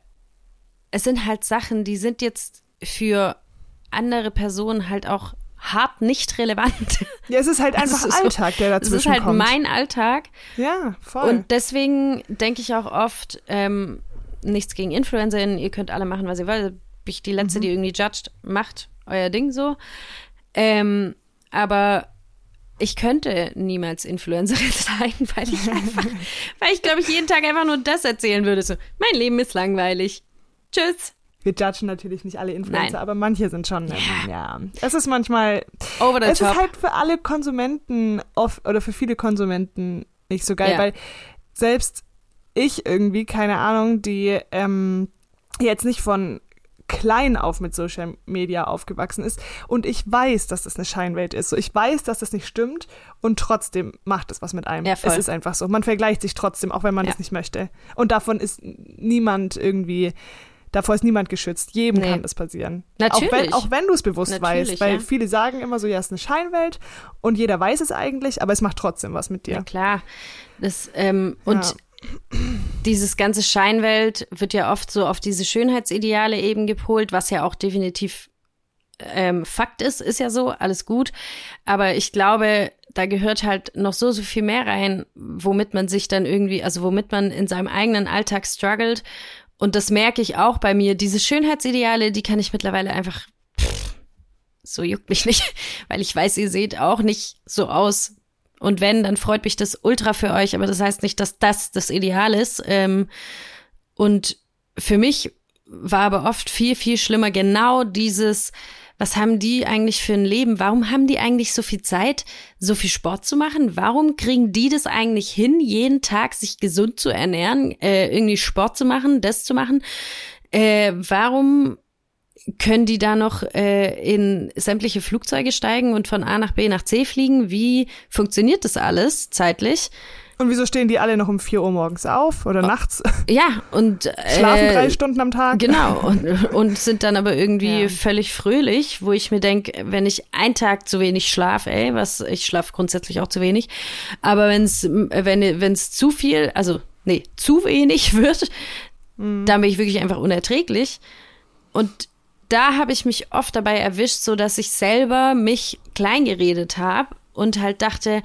es sind halt Sachen, die sind jetzt für andere Personen halt auch hart nicht relevant. Ja, es ist halt Es einfach ist so- Alltag, der Es dazwischen ist halt kommt. mein Alltag. ja, voll. Und deswegen denke ich auch oft, ähm, nichts gegen InfluencerInnen, ihr könnt alle machen, was ihr wollt. Bin ich die Letzte, die irgendwie judgt, macht euer Ding so. Ähm, aber ich könnte niemals Influencerin sein, weil ich einfach, weil ich glaube ich jeden Tag einfach nur das erzählen würde. So, mein Leben ist langweilig. Tschüss. Wir judgen natürlich nicht alle Influencer, Nein. aber manche sind schon, Ja. ja. ja. Es ist manchmal, Over the es top. ist halt für alle Konsumenten oft, oder für viele Konsumenten nicht so geil, Ja. weil selbst ich irgendwie, keine Ahnung, die ähm, jetzt nicht von klein auf mit Social Media aufgewachsen ist und ich weiß, dass das eine Scheinwelt ist. So, ich weiß, dass das nicht stimmt und trotzdem macht es was mit einem. Ja, voll. es ist einfach so. Man vergleicht sich trotzdem, auch wenn man Ja. das nicht möchte. Und davon ist niemand irgendwie davor ist niemand geschützt. Jedem Nee. kann das passieren. Natürlich. Auch wenn, auch wenn du es bewusst Natürlich, weißt, weil ja. viele sagen immer so, ja, es ist eine Scheinwelt und jeder weiß es eigentlich, aber es macht trotzdem was mit Ja, dir. klar. Das, ähm, und Ja. dieses ganze Scheinwelt wird ja oft so auf diese Schönheitsideale eben gepolt, was ja auch definitiv ähm, Fakt ist, ist ja so, alles gut. Aber ich glaube, da gehört halt noch so, so viel mehr rein, womit man sich dann irgendwie, also womit man in seinem eigenen Alltag struggelt. Und das merke ich auch bei mir. Diese Schönheitsideale, die kann ich mittlerweile einfach, pff, so juckt mich nicht, weil ich weiß, ihr seht auch nicht so aus. Und wenn, dann freut mich das ultra für euch, aber das heißt nicht, dass das das Ideal ist. Ähm, und für mich war aber oft viel, viel schlimmer genau dieses, was haben die eigentlich für ein Leben? Warum haben die eigentlich so viel Zeit, so viel Sport zu machen? Warum kriegen die das eigentlich hin, jeden Tag sich gesund zu ernähren, äh, irgendwie Sport zu machen, das zu machen? Äh, warum können die da noch äh, in sämtliche Flugzeuge steigen und von A nach B nach C fliegen? Wie funktioniert das alles zeitlich? Und wieso stehen die alle noch um 4 Uhr morgens auf oder nachts? Ja, und äh, Schlafen drei Stunden am Tag? Genau, und, und sind dann aber irgendwie Ja. völlig fröhlich, wo ich mir denke, wenn ich einen Tag zu wenig schlafe, ey, was ich schlafe grundsätzlich auch zu wenig, aber wenn's, wenn es zu viel, also nee, zu wenig wird, dann bin ich wirklich einfach unerträglich. Und da habe ich mich oft dabei erwischt, so dass ich selber mich kleingeredet habe und halt dachte,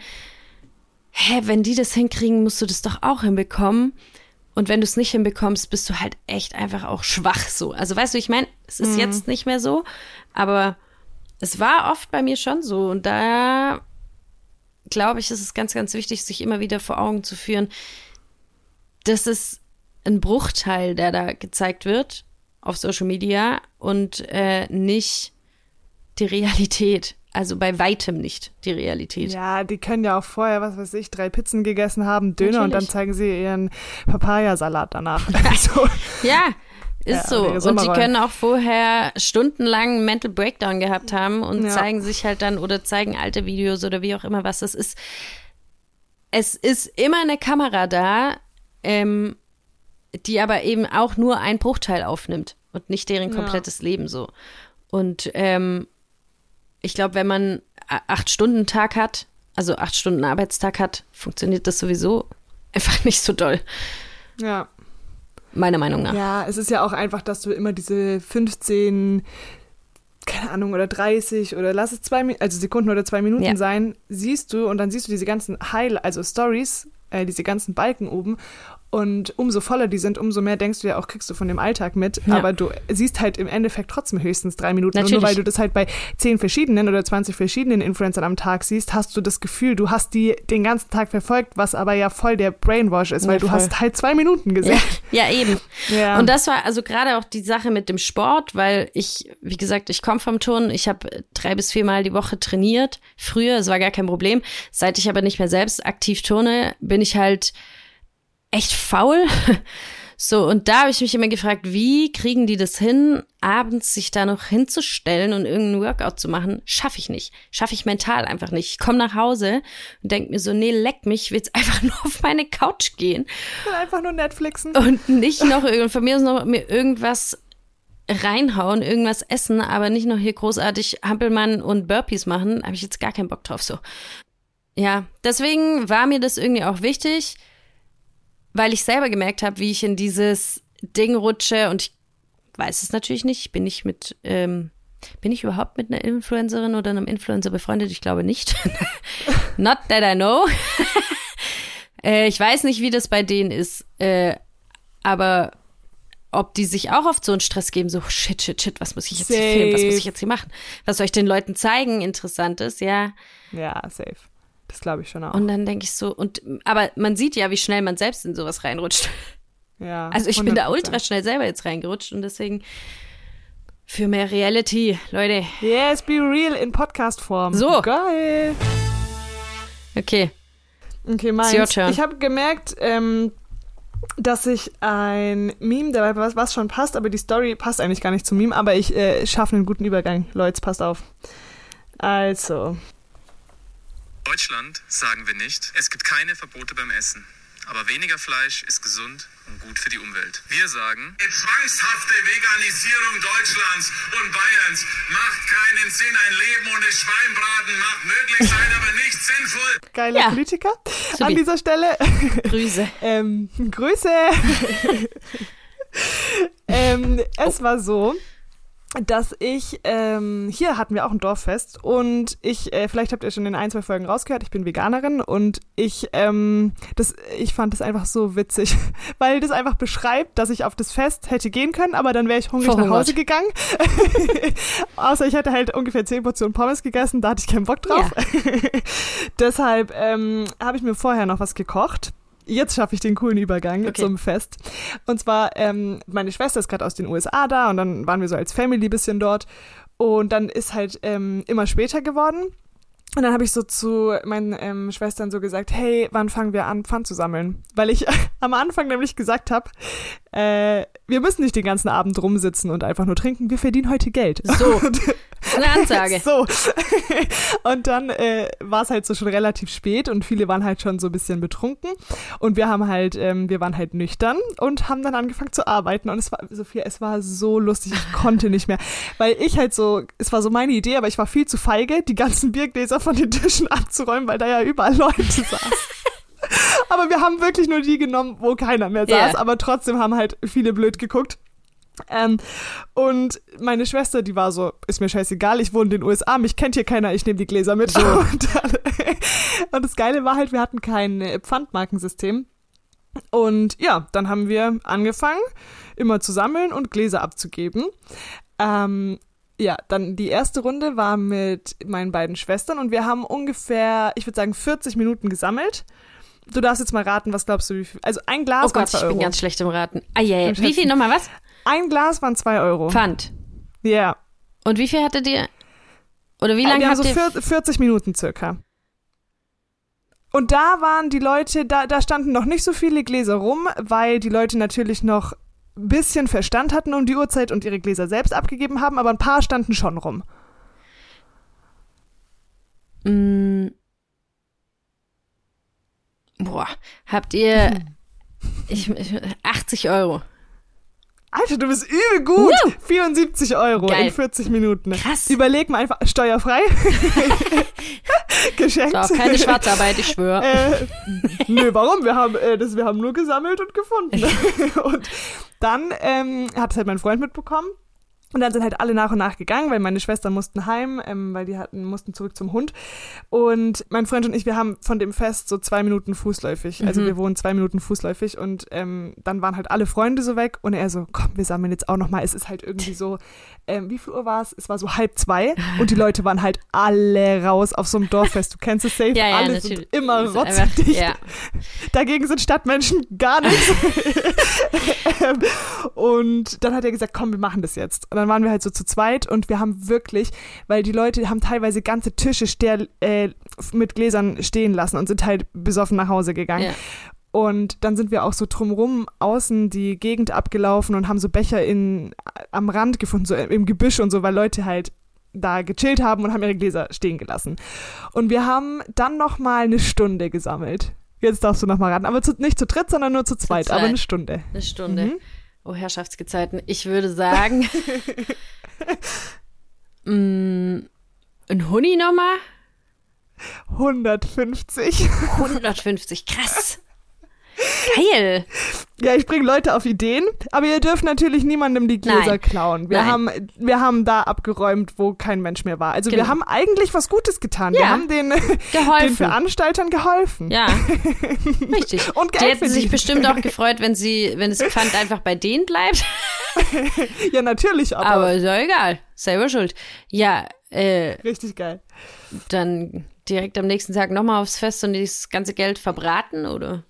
hä, wenn die das hinkriegen, musst du das doch auch hinbekommen. Und wenn du es nicht hinbekommst, bist du halt echt einfach auch schwach so. Also weißt du, ich meine, es ist jetzt nicht mehr so, aber es war oft bei mir schon so. Und da glaube ich, ist es ganz, ganz wichtig, sich immer wieder vor Augen zu führen, das ist ein Bruchteil, der da gezeigt wird auf Social Media und äh, nicht die Realität. Also bei weitem nicht die Realität. Ja, die können ja auch vorher, was weiß ich, drei Pizzen gegessen haben, Döner und dann Natürlich. zeigen sie ihren Papayasalat danach. Also, Ja, ist Ja, so. Und die können auch vorher stundenlang einen Mental Breakdown gehabt haben und Ja. zeigen sich halt dann oder zeigen alte Videos oder wie auch immer was das ist. Es ist immer eine Kamera da, ähm, die aber eben auch nur ein Bruchteil aufnimmt und nicht deren Ja. komplettes Leben so. Und ähm, ich glaube, wenn man acht Stunden Tag hat, also acht Stunden Arbeitstag hat, funktioniert das sowieso einfach nicht so doll, ja. meiner Meinung nach. Ja, es ist ja auch einfach, dass du immer diese 15, keine Ahnung, oder 30 oder lass es zwei, also Sekunden oder zwei Minuten Ja. sein, siehst du und dann siehst du diese ganzen Heil, also Stories, äh, diese ganzen Balken oben und umso voller die sind, umso mehr denkst du ja auch, kriegst du von dem Alltag mit, Ja. aber du siehst halt im Endeffekt trotzdem höchstens drei Minuten und nur Natürlich. weil du das halt bei zehn verschiedenen oder 20 verschiedenen Influencern am Tag siehst, hast du das Gefühl, du hast die den ganzen Tag verfolgt, was aber ja voll der Brainwash ist, Ja, weil du voll. hast halt zwei Minuten gesehen. Ja, ja eben. Ja. Und das war also gerade auch die Sache mit dem Sport, weil ich, wie gesagt, ich komme vom Turnen, ich habe drei bis viermal die Woche trainiert. Früher, es war gar kein Problem. Seit ich aber nicht mehr selbst aktiv turne, bin ich halt echt faul. So, und da habe ich mich immer gefragt, wie kriegen die das hin, abends sich da noch hinzustellen und irgendeinen Workout zu machen? Schaffe ich nicht. Schaffe ich mental einfach nicht. Ich komme nach Hause und denke mir so, nee, leck mich, ich will jetzt einfach nur auf meine Couch gehen Einfach nur Netflixen. und nicht noch irgend- von mir aus noch mir irgendwas reinhauen, irgendwas essen, aber nicht noch hier großartig Hampelmann und Burpees machen, habe ich jetzt gar keinen Bock drauf so. Ja, deswegen war mir das irgendwie auch wichtig, weil ich selber gemerkt habe, wie ich in dieses Ding rutsche und ich weiß es natürlich nicht, ich bin nicht mit ähm, bin ich überhaupt mit einer Influencerin oder einem Influencer befreundet? Ich glaube nicht. Not that I know. äh, ich weiß nicht, wie das bei denen ist. Äh, aber ob die sich auch oft so einen Stress geben, so shit, shit, shit, was muss ich jetzt hier filmen, was muss ich Safe. jetzt hier machen? Was soll ich den Leuten zeigen? Interessantes, ja. Ja, safe. Das glaube ich schon auch. Und dann denke ich so, und aber man sieht ja, wie schnell man selbst in sowas reinrutscht. ja, Also ich bin da 100%. ultra schnell selber jetzt reingerutscht und deswegen für mehr Reality, Leute. Yes, be real in Podcast-Form. So. Geil. Okay, Okay, It's your meins. turn. Ich habe gemerkt, ähm, dass ich ein Meme dabei was, was schon passt, aber die Story passt eigentlich gar nicht zum Meme, aber ich äh, schaffe einen guten Übergang. Leute, passt auf. Also, Deutschland sagen wir nicht, es gibt keine Verbote beim Essen. Aber weniger Fleisch ist gesund und gut für die Umwelt. Wir sagen, Die zwangshafte Veganisierung Deutschlands und Bayerns macht keinen Sinn. Ein Leben ohne Schweinbraten mag möglich sein, aber nicht sinnvoll. Geiler Ja. Politiker. Supi. An dieser Stelle. Grüße. ähm, Grüße. ähm, es war so, dass ich, ähm, hier hatten wir auch ein Dorffest und ich, äh, vielleicht habt ihr schon in ein, zwei Folgen rausgehört, ich bin Veganerin und ich, ähm, das, ich fand das einfach so witzig, weil das einfach beschreibt, dass ich auf das Fest hätte gehen können, aber dann wäre ich hungrig nach Verhungert. Hause gegangen. Außer ich hätte halt ungefähr zehn Portionen Pommes gegessen, da hatte ich keinen Bock drauf. Deshalb ähm, habe ich mir vorher noch was gekocht. Jetzt schaffe ich den coolen Übergang Okay. zum Fest. Und zwar, ähm, meine Schwester ist gerade aus den USA da und dann waren wir so als Family bisschen dort. Und dann ist halt ähm, immer später geworden. Und dann habe ich so zu meinen ähm, Schwestern so gesagt, hey, wann fangen wir an, Pfand zu sammeln? Weil ich am Anfang nämlich gesagt habe, äh, wir müssen nicht den ganzen Abend rumsitzen und einfach nur trinken, wir verdienen heute Geld. So. Und, Eine Ansage. so. Und dann äh, war es halt so schon relativ spät und viele waren halt schon so ein bisschen betrunken. Und wir haben halt, ähm, wir waren halt nüchtern und haben dann angefangen zu arbeiten. Und es war, Sophia, es war so lustig, ich konnte nicht mehr. Weil ich halt so, es war so meine Idee, aber ich war viel zu feige, die ganzen Biergläser von den Tischen abzuräumen, weil da ja überall Leute saßen. Aber wir haben wirklich nur die genommen, wo keiner mehr saß, Ja. aber trotzdem haben halt viele blöd geguckt. Ähm, und meine Schwester, die war so, ist mir scheißegal, ich wohne in den USA, mich kennt hier keiner, ich nehme die Gläser mit. Und, dann, und das Geile war halt, wir hatten kein äh, Pfandmarkensystem. Und ja, dann haben wir angefangen, immer zu sammeln und Gläser abzugeben. Ähm, ja, dann die erste Runde war mit meinen beiden Schwestern und wir haben ungefähr, ich würde sagen, 40 Minuten gesammelt. Du darfst jetzt mal raten, was glaubst du, wie viel? Also ein Glas Oh Gott, ich Euro. bin ganz schlecht im Raten. Ah, ja, ja. Im Wie viel nochmal was? ein Glas waren zwei Euro. Pfand. Ja. Und wie viel hattet ihr? Oder wie lange habt so ihr? 40, 40 Minuten circa. Und da waren die Leute, da, da standen noch nicht so viele Gläser rum, weil die Leute natürlich noch ein bisschen Verstand hatten um die Uhrzeit und ihre Gläser selbst abgegeben haben, aber ein paar standen schon rum. Mm. Boah, habt ihr ich, ich, 80 Euro? Alter, du bist übel gut. 74 Euro Geil. in 40 Minuten. Krass. Überleg mal einfach, steuerfrei. Geschenkt. Auch keine Schwarzarbeit, ich schwöre. Äh, nö, warum? Wir haben, äh, das, wir haben nur gesammelt und gefunden. und dann ähm, hat es halt mein Freund mitbekommen. Und dann sind halt alle nach und nach gegangen, weil meine Schwestern mussten heim, ähm, weil die hatten, mussten zurück zum Hund. Und mein Freund und ich, wir haben von dem Fest so zwei Minuten fußläufig. Also wir wohnen zwei Minuten fußläufig und ähm, dann waren halt alle Freunde so weg und er so, komm, wir sammeln jetzt auch noch mal. Es ist halt irgendwie so, ähm, wie viel Uhr war es? Es war so halb zwei und die Leute waren halt alle raus auf so einem Dorffest. Du kennst es safe, Ja, ja, alle natürlich. sind immer rotzdicht. Ja. Dagegen sind Stadtmenschen gar nichts. Ähm, und dann hat er gesagt, komm, wir machen das jetzt. Und dann waren wir halt so zu zweit und wir haben wirklich, weil die Leute haben teilweise ganze Tische äh, mit Gläsern stehen lassen und sind halt besoffen nach Hause gegangen. Ja. Und dann sind wir auch so drumrum außen die Gegend abgelaufen und haben so Becher in, am Rand gefunden, so im Gebüsch und so, weil Leute halt da gechillt haben und haben ihre Gläser stehen gelassen. Und wir haben dann noch mal eine Stunde gesammelt. Jetzt darfst du noch mal raten, aber zu, nicht zu dritt, sondern nur zu zweit, zweit. aber eine Stunde. Eine Stunde. Mhm. Oh, Herrschaftsgezeiten. Ich würde sagen, mm, ein Huni nochmal? 150. 150. Krass. Geil. Ja, ich bringe Leute auf Ideen, aber ihr dürft natürlich niemandem die Gläser Nein. klauen. Wir Nein. haben, wir haben da abgeräumt, wo kein Mensch mehr war. Also wir Genau. haben eigentlich was Gutes getan. Wir Ja. haben den, den Veranstaltern geholfen. Ja, richtig. Und Die Geld hätten sich bestimmt auch gefreut, wenn sie, wenn das Pfand einfach bei denen bleibt. Ja, natürlich, aber, Aber ist ja egal. Selber schuld. Ja, äh, richtig geil. dann direkt am nächsten Tag nochmal aufs Fest und das ganze Geld verbraten, oder?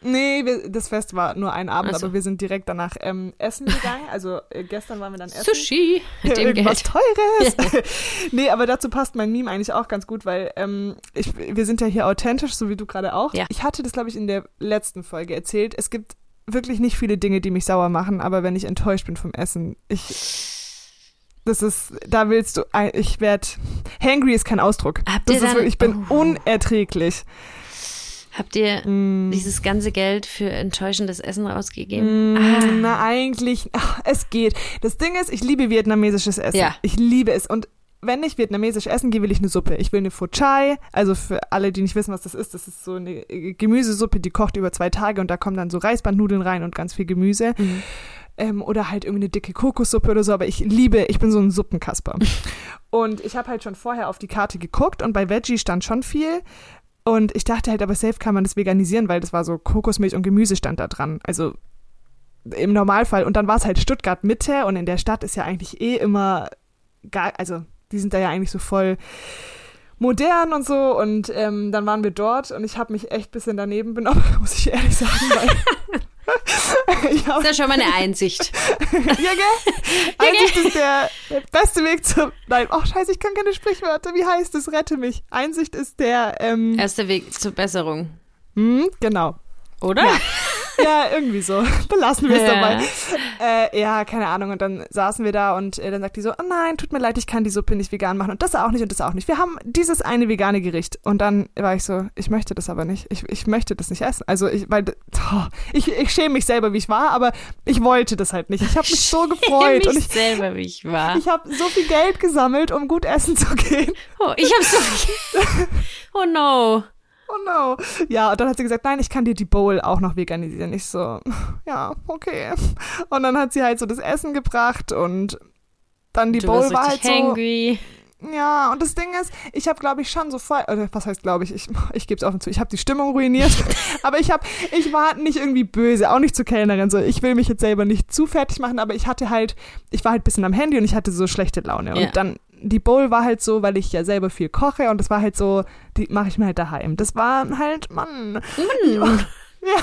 Nee, wir, das Fest war nur ein Abend, Ach so. aber wir sind direkt danach ähm, essen gegangen. Also äh, gestern waren wir dann essen. Sushi mit dem Irgendwas Geld. Teures. nee, aber dazu passt mein Meme eigentlich auch ganz gut, weil ähm, ich, wir sind ja hier authentisch, so wie du gerade auch. Ja. Ich hatte das, glaube ich, in der letzten Folge erzählt. Es gibt wirklich nicht viele Dinge, die mich sauer machen, aber wenn ich enttäuscht bin vom Essen, ich. Das ist, da willst du, ich werd, hangry ist kein Ausdruck. Habt das ist wirklich, ich bin Oh. unerträglich. Habt ihr Mm. dieses ganze Geld für enttäuschendes Essen rausgegeben? Mm, Na, eigentlich, ach, es geht. Das Ding ist, ich liebe vietnamesisches Essen. Ja. Ich liebe es. Und wenn ich vietnamesisch essen gehe, will ich eine Suppe. Ich will eine Pho Chai. Also für alle, die nicht wissen, was das ist, das ist so eine äh, Gemüsesuppe, die kocht über zwei Tage und da kommen dann so Reisbandnudeln rein und ganz viel Gemüse. Ähm, oder halt irgendwie eine dicke Kokossuppe oder so. Aber ich liebe, ich bin so ein Suppenkasper. und ich habe halt schon vorher auf die Karte geguckt und bei Veggie stand schon viel. Und ich dachte halt, aber safe kann man das veganisieren, weil das war so Kokosmilch und Gemüse stand da dran. Also im Normalfall. Und dann war es halt Stuttgart Mitte und in der Stadt ist ja eigentlich eh immer geil, also die sind da ja eigentlich so voll modern und so. Und ähm, dann waren wir dort und ich habe mich echt ein bisschen daneben benommen, muss ich ehrlich sagen, weil Das ist ja schon mal eine Einsicht. ja, gell? Einsicht ist der, beste Weg zum. Nein, oh scheiße, ich kann keine Sprichwörter. Wie heißt es? Rette mich. Einsicht ist der. Ähm, Erster Weg zur Besserung. hm, genau. Oder? Ja, irgendwie so. Belassen wir es Ja. dabei. Äh, ja, keine Ahnung. Und dann saßen wir da und äh, dann sagt die so, oh nein, tut mir leid, ich kann die Suppe nicht vegan machen. Und das auch nicht und das auch nicht. Wir haben dieses eine vegane Gericht. Und dann war ich so, ich möchte das aber nicht. Ich, ich möchte das nicht essen. Also ich, weil, oh, ich, ich schäme mich selber, wie ich war, aber ich wollte das halt nicht. Ich habe mich so gefreut mich und ich, selber, wie ich war. ich habe so viel Geld gesammelt, um gut essen zu gehen. oh, ich hab so. oh no. Oh no. Ja, und dann hat sie gesagt, nein, ich kann dir die Bowl auch noch veganisieren. Ich so, ja, okay. Und dann hat sie halt so das Essen gebracht und dann die Du Bowl war halt richtig so. hangry. Ja, und das Ding ist, ich habe, glaube ich, schon so voll, oder was heißt, glaube ich, ich, ich gebe es offen zu, ich habe die Stimmung ruiniert. aber ich habe, ich war nicht irgendwie böse, auch nicht zur Kellnerin. So, ich will mich jetzt selber nicht zu fertig machen, aber ich hatte halt, ich war halt ein bisschen am Handy und ich hatte so schlechte Laune. Ja. Und dann, die Bowl war halt so, weil ich ja selber viel koche und das war halt so, die mache ich mir halt daheim. Das war halt, Mann. Ja,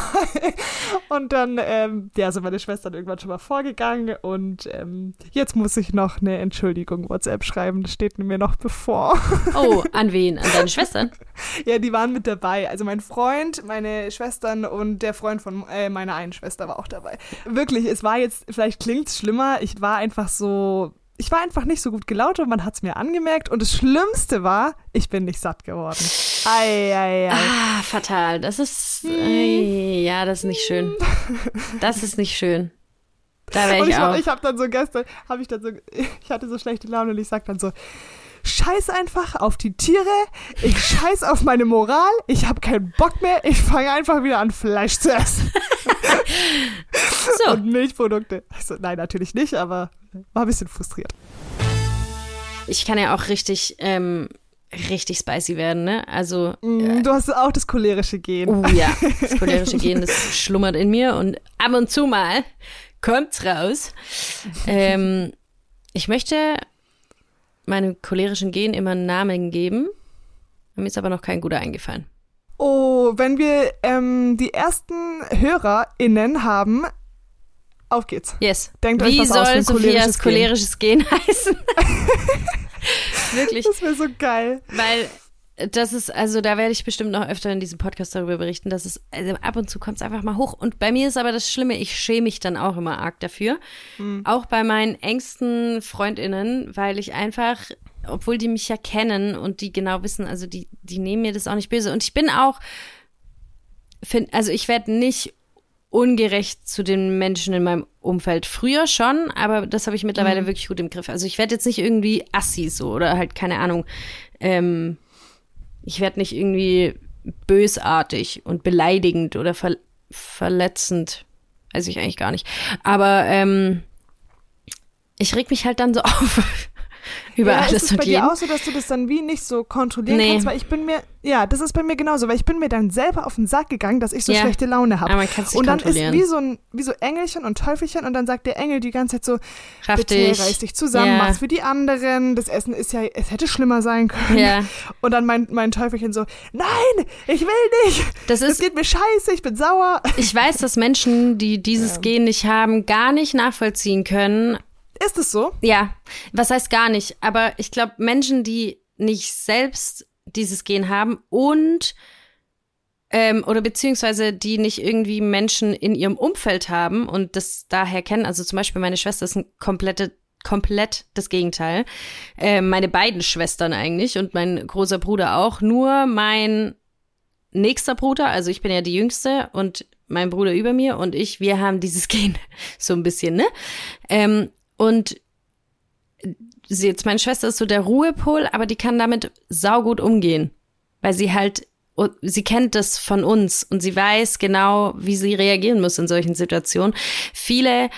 und dann, ähm, ja, sind meine Schwestern irgendwann schon mal vorgegangen und ähm, jetzt muss ich noch eine Entschuldigung WhatsApp schreiben, das steht mir noch bevor. Oh, an wen? An deine Schwestern? ja, die waren mit dabei. Also mein Freund, meine Schwestern und der Freund von äh, meiner einen Schwester war auch dabei. Wirklich, es war jetzt, vielleicht klingt's schlimmer, ich war einfach so, ich war einfach nicht so gut gelaunt und man hat's mir angemerkt und das Schlimmste war, ich bin nicht satt geworden. Ei, ei, ei. Ah, fatal. Das ist. Äh, ja, das ist nicht schön. Das ist nicht schön. Da wäre Und ich ich, auch. hab- ich habe dann so gestern, habe ich dann so, ich hatte so schlechte Laune und ich sag dann so, scheiß einfach auf die Tiere, ich scheiß auf meine Moral, ich habe keinen Bock mehr, ich fange einfach wieder an Fleisch zu essen so. und Milchprodukte. Also, nein, natürlich nicht, aber war ein bisschen frustriert. Ich kann ja auch richtig, ähm, richtig spicy werden, ne? Also, Mm, Du hast auch das cholerische Gen. oh ja, das cholerische Gen, das schlummert in mir und ab und zu mal kommt's raus. Ähm, ich möchte meinem cholerischen Gen immer einen Namen geben. Mir ist aber noch kein guter eingefallen. Oh, wenn wir ähm, die ersten HörerInnen haben, auf geht's. Yes. Denkt euch Wie was aus für soll ein Sophias cholerisches cholerisches Gen heißen? Wirklich. Das wäre so geil. Weil das ist, also da werde ich bestimmt noch öfter in diesem Podcast darüber berichten, dass es, also ab und zu kommt es einfach mal hoch. Und bei mir ist aber das Schlimme, ich schäme mich dann auch immer arg dafür. Auch bei meinen engsten FreundInnen, weil ich einfach, obwohl die mich ja kennen und die genau wissen, also die, die nehmen mir das auch nicht böse. Und ich bin auch, find, also ich werde nicht ungerecht zu den Menschen in meinem Umfeld. Früher schon, aber das habe ich mittlerweile wirklich gut im Griff. Also ich werde jetzt nicht irgendwie assi so oder halt keine Ahnung. Ähm, ich werde nicht irgendwie bösartig und beleidigend oder ver verletzend. Weiß ich eigentlich gar nicht. Aber ähm, ich reg mich halt dann so auf über ja, alles ist es und bei dir auch so, dass du das dann wie nicht so kontrollieren Nee. kannst? Weil ich bin mir, ja, das ist bei mir genauso, weil ich bin mir dann selber auf den Sack gegangen, dass ich so Ja. schlechte Laune habe. Und dann ist wie so ein wie so Engelchen und Teufelchen und dann sagt der Engel die ganze Zeit so, Raff bitte dich. reiß dich zusammen, Ja. mach's für die anderen. Das Essen ist ja, es hätte schlimmer sein können. Ja. Und dann mein, mein Teufelchen so, nein, ich will nicht. Das Es ist, geht mir scheiße, ich bin sauer. ich weiß, dass Menschen, die dieses Gen nicht haben, gar nicht nachvollziehen können, Ist es so? Ja, was heißt gar nicht, aber ich glaube, Menschen, die nicht selbst dieses Gen haben und ähm, oder beziehungsweise die nicht irgendwie Menschen in ihrem Umfeld haben und das daher kennen, also zum Beispiel meine Schwester ist ein komplette komplett das Gegenteil. Ähm, meine beiden Schwestern eigentlich und mein großer Bruder auch. Nur mein nächster Bruder, also ich bin ja die Jüngste und mein Bruder über mir und ich, wir haben dieses Gen so ein bisschen, ne? Ähm, und sie jetzt, meine Schwester ist so der Ruhepol, aber die kann damit saugut umgehen, weil sie halt, sie kennt das von uns und sie weiß genau, wie sie reagieren muss in solchen Situationen. Viele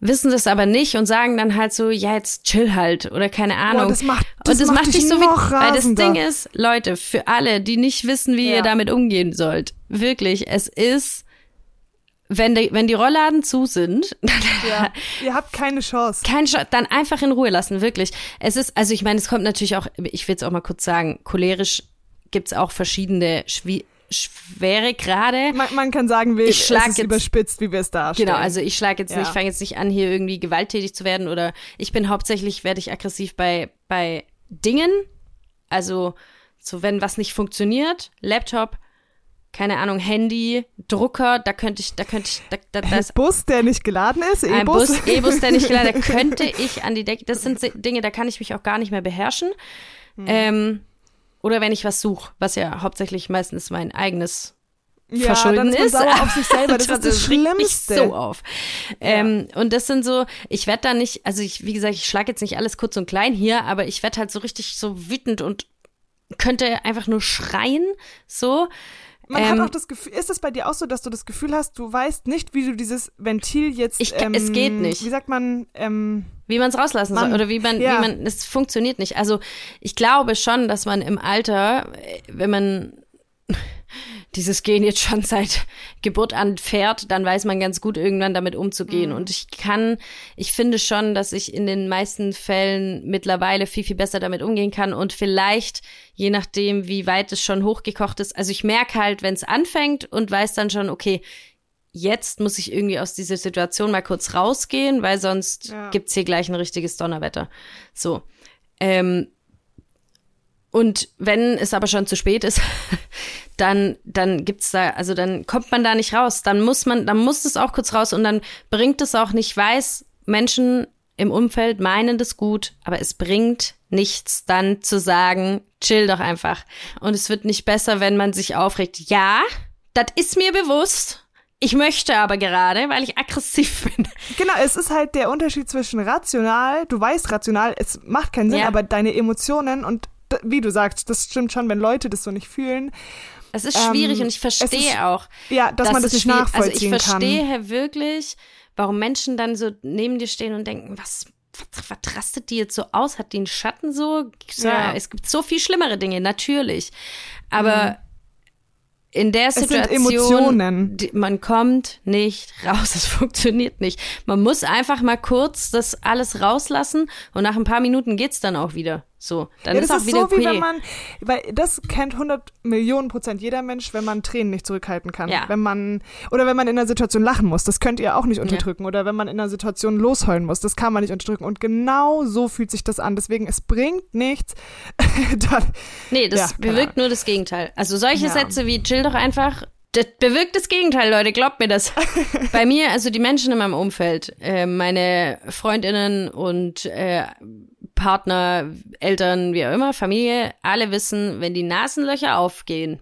wissen das aber nicht und sagen dann halt so, ja, jetzt chill halt oder keine Ahnung. Boah, das macht, das und das macht macht dich so wie, noch weil das. Ding ist, Leute, für alle, die nicht wissen, wie Ja. ihr damit umgehen sollt, wirklich, es ist, wenn die, wenn die Rollladen zu sind, Ja, ihr habt keine Chance. kein Sch dann einfach in Ruhe lassen, wirklich. Es ist, also ich meine, es kommt natürlich auch, ich will es auch mal kurz sagen, cholerisch gibt's auch verschiedene schwi schwere Grade. Man, man kann sagen, wir, Ich schlag jetzt- überspitzt, wie wir es darstellen. Genau, also ich schlage jetzt Ja. nicht, fange jetzt nicht an, hier irgendwie gewalttätig zu werden oder ich bin hauptsächlich, werde ich aggressiv bei, bei Dingen. Also, so wenn was nicht funktioniert, Laptop, keine Ahnung, Handy, Drucker, da könnte ich, da könnte ich, da, da, das Bus, der nicht geladen ist, ein E-Bus. Bus, E-Bus, der nicht geladen, da könnte ich an die Decke. Das sind Dinge, da kann ich mich auch gar nicht mehr beherrschen. Hm. Ähm, oder wenn ich was suche, was ja hauptsächlich meistens mein eigenes ja, Verschulden ist ist. sauer auf sich selber. Das, ist das regt mich Schlimmste. so auf. Ähm, und das sind so, ich werde da nicht, also ich, wie gesagt, ich schlage jetzt nicht alles kurz und klein hier, aber ich werde halt so richtig so wütend und könnte einfach nur schreien, so. Man Ähm, hat auch das Gefühl, ist es bei dir auch so, dass du das Gefühl hast, du weißt nicht, wie du dieses Ventil jetzt. Ich- ähm, es geht nicht. Wie sagt man? Ähm, wie man es rauslassen Mann, soll oder wie man, ja. wie man, es funktioniert nicht. Also ich glaube schon, dass man im Alter, äh, wenn man dieses Gen jetzt schon seit Geburt an fährt, dann weiß man ganz gut irgendwann damit umzugehen. Und ich kann, ich finde schon, dass ich in den meisten Fällen mittlerweile viel, viel besser damit umgehen kann und vielleicht, je nachdem, wie weit es schon hochgekocht ist, also ich merke halt, wenn es anfängt und weiß dann schon, okay, jetzt muss ich irgendwie aus dieser Situation mal kurz rausgehen, weil sonst Ja. gibt's hier gleich ein richtiges Donnerwetter. So. Ähm, und wenn es aber schon zu spät ist, dann, dann gibt's da, also dann kommt man da nicht raus. Dann muss man, dann muss es auch kurz raus und dann bringt es auch nicht, weiß, Menschen im Umfeld meinen das gut, aber es bringt nichts dann zu sagen, chill doch einfach. Und es wird nicht besser, wenn man sich aufregt. Ja, das ist mir bewusst. Ich möchte aber gerade, weil ich aggressiv bin. genau, es ist halt der Unterschied zwischen rational, du weißt rational, es macht keinen Sinn, Ja. aber deine Emotionen und wie du sagst, das stimmt schon, wenn Leute das so nicht fühlen. Es ist schwierig Ähm, und ich verstehe ist- auch. Ja, dass man das nicht schwierig- nachvollziehen Also ich kann. verstehe wirklich, warum Menschen dann so neben dir stehen und denken, was, was, rastet die jetzt so aus? Hat die einen Schatten so? Ja. Es gibt so viel schlimmere Dinge, natürlich. Aber in der Situation, die, man kommt nicht raus, es funktioniert nicht. Man muss einfach mal kurz das alles rauslassen und nach ein paar Minuten geht's dann auch wieder. So, dann ja, ist das auch ist wieder so, okay. wie wenn man, weil das kennt 100 Millionen Prozent jeder Mensch, wenn man Tränen nicht zurückhalten kann. Ja. Wenn man, oder wenn man in einer Situation lachen muss, das könnt ihr auch nicht unterdrücken. Oder wenn man in einer Situation losheulen muss, das kann man nicht unterdrücken. Und genau so fühlt sich das an. Deswegen, es bringt nichts. dann, Nee, das Ja, bewirkt nur das Gegenteil. Also solche Ja. Sätze wie chill doch einfach, das bewirkt das Gegenteil, Leute, glaubt mir das. Bei mir, also die Menschen in meinem Umfeld, äh, meine Freundinnen und äh, Partner, Eltern, wie auch immer, Familie, alle wissen, wenn die Nasenlöcher aufgehen,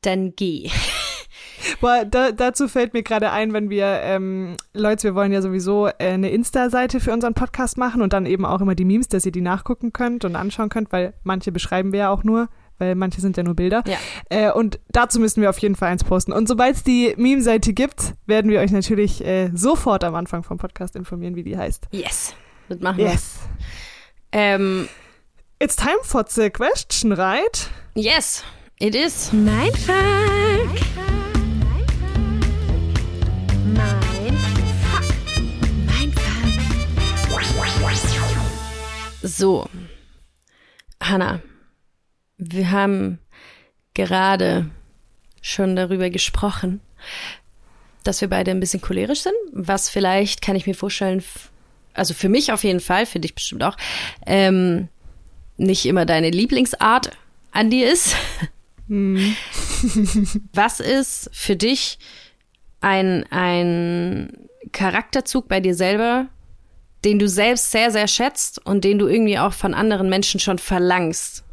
dann geh. Boah, da, dazu fällt mir gerade ein, wenn wir, ähm, Leute, wir wollen ja sowieso äh, eine Insta-Seite für unseren Podcast machen und dann eben auch immer die Memes, dass ihr die nachgucken könnt und anschauen könnt, weil manche beschreiben wir ja auch nur, weil manche sind ja nur Bilder. Ja. Äh, und dazu müssen wir auf jeden Fall eins posten. Und sobald es die Meme-Seite gibt, werden wir euch natürlich äh, sofort am Anfang vom Podcast informieren, wie die heißt. Yes. Das machen wir. Yes. Ähm, It's time for the question, right? yes, it is. Mein Fuck. Mein Fuck. Mein Fuck. So, Hanna, wir haben gerade schon darüber gesprochen, dass wir beide ein bisschen cholerisch sind, was vielleicht, kann ich mir vorstellen, also für mich auf jeden Fall, für dich bestimmt auch, ähm, nicht immer deine Lieblingsart an dir ist. was ist für dich ein, ein Charakterzug bei dir selber, den du selbst sehr, sehr schätzt und den du irgendwie auch von anderen Menschen schon verlangst?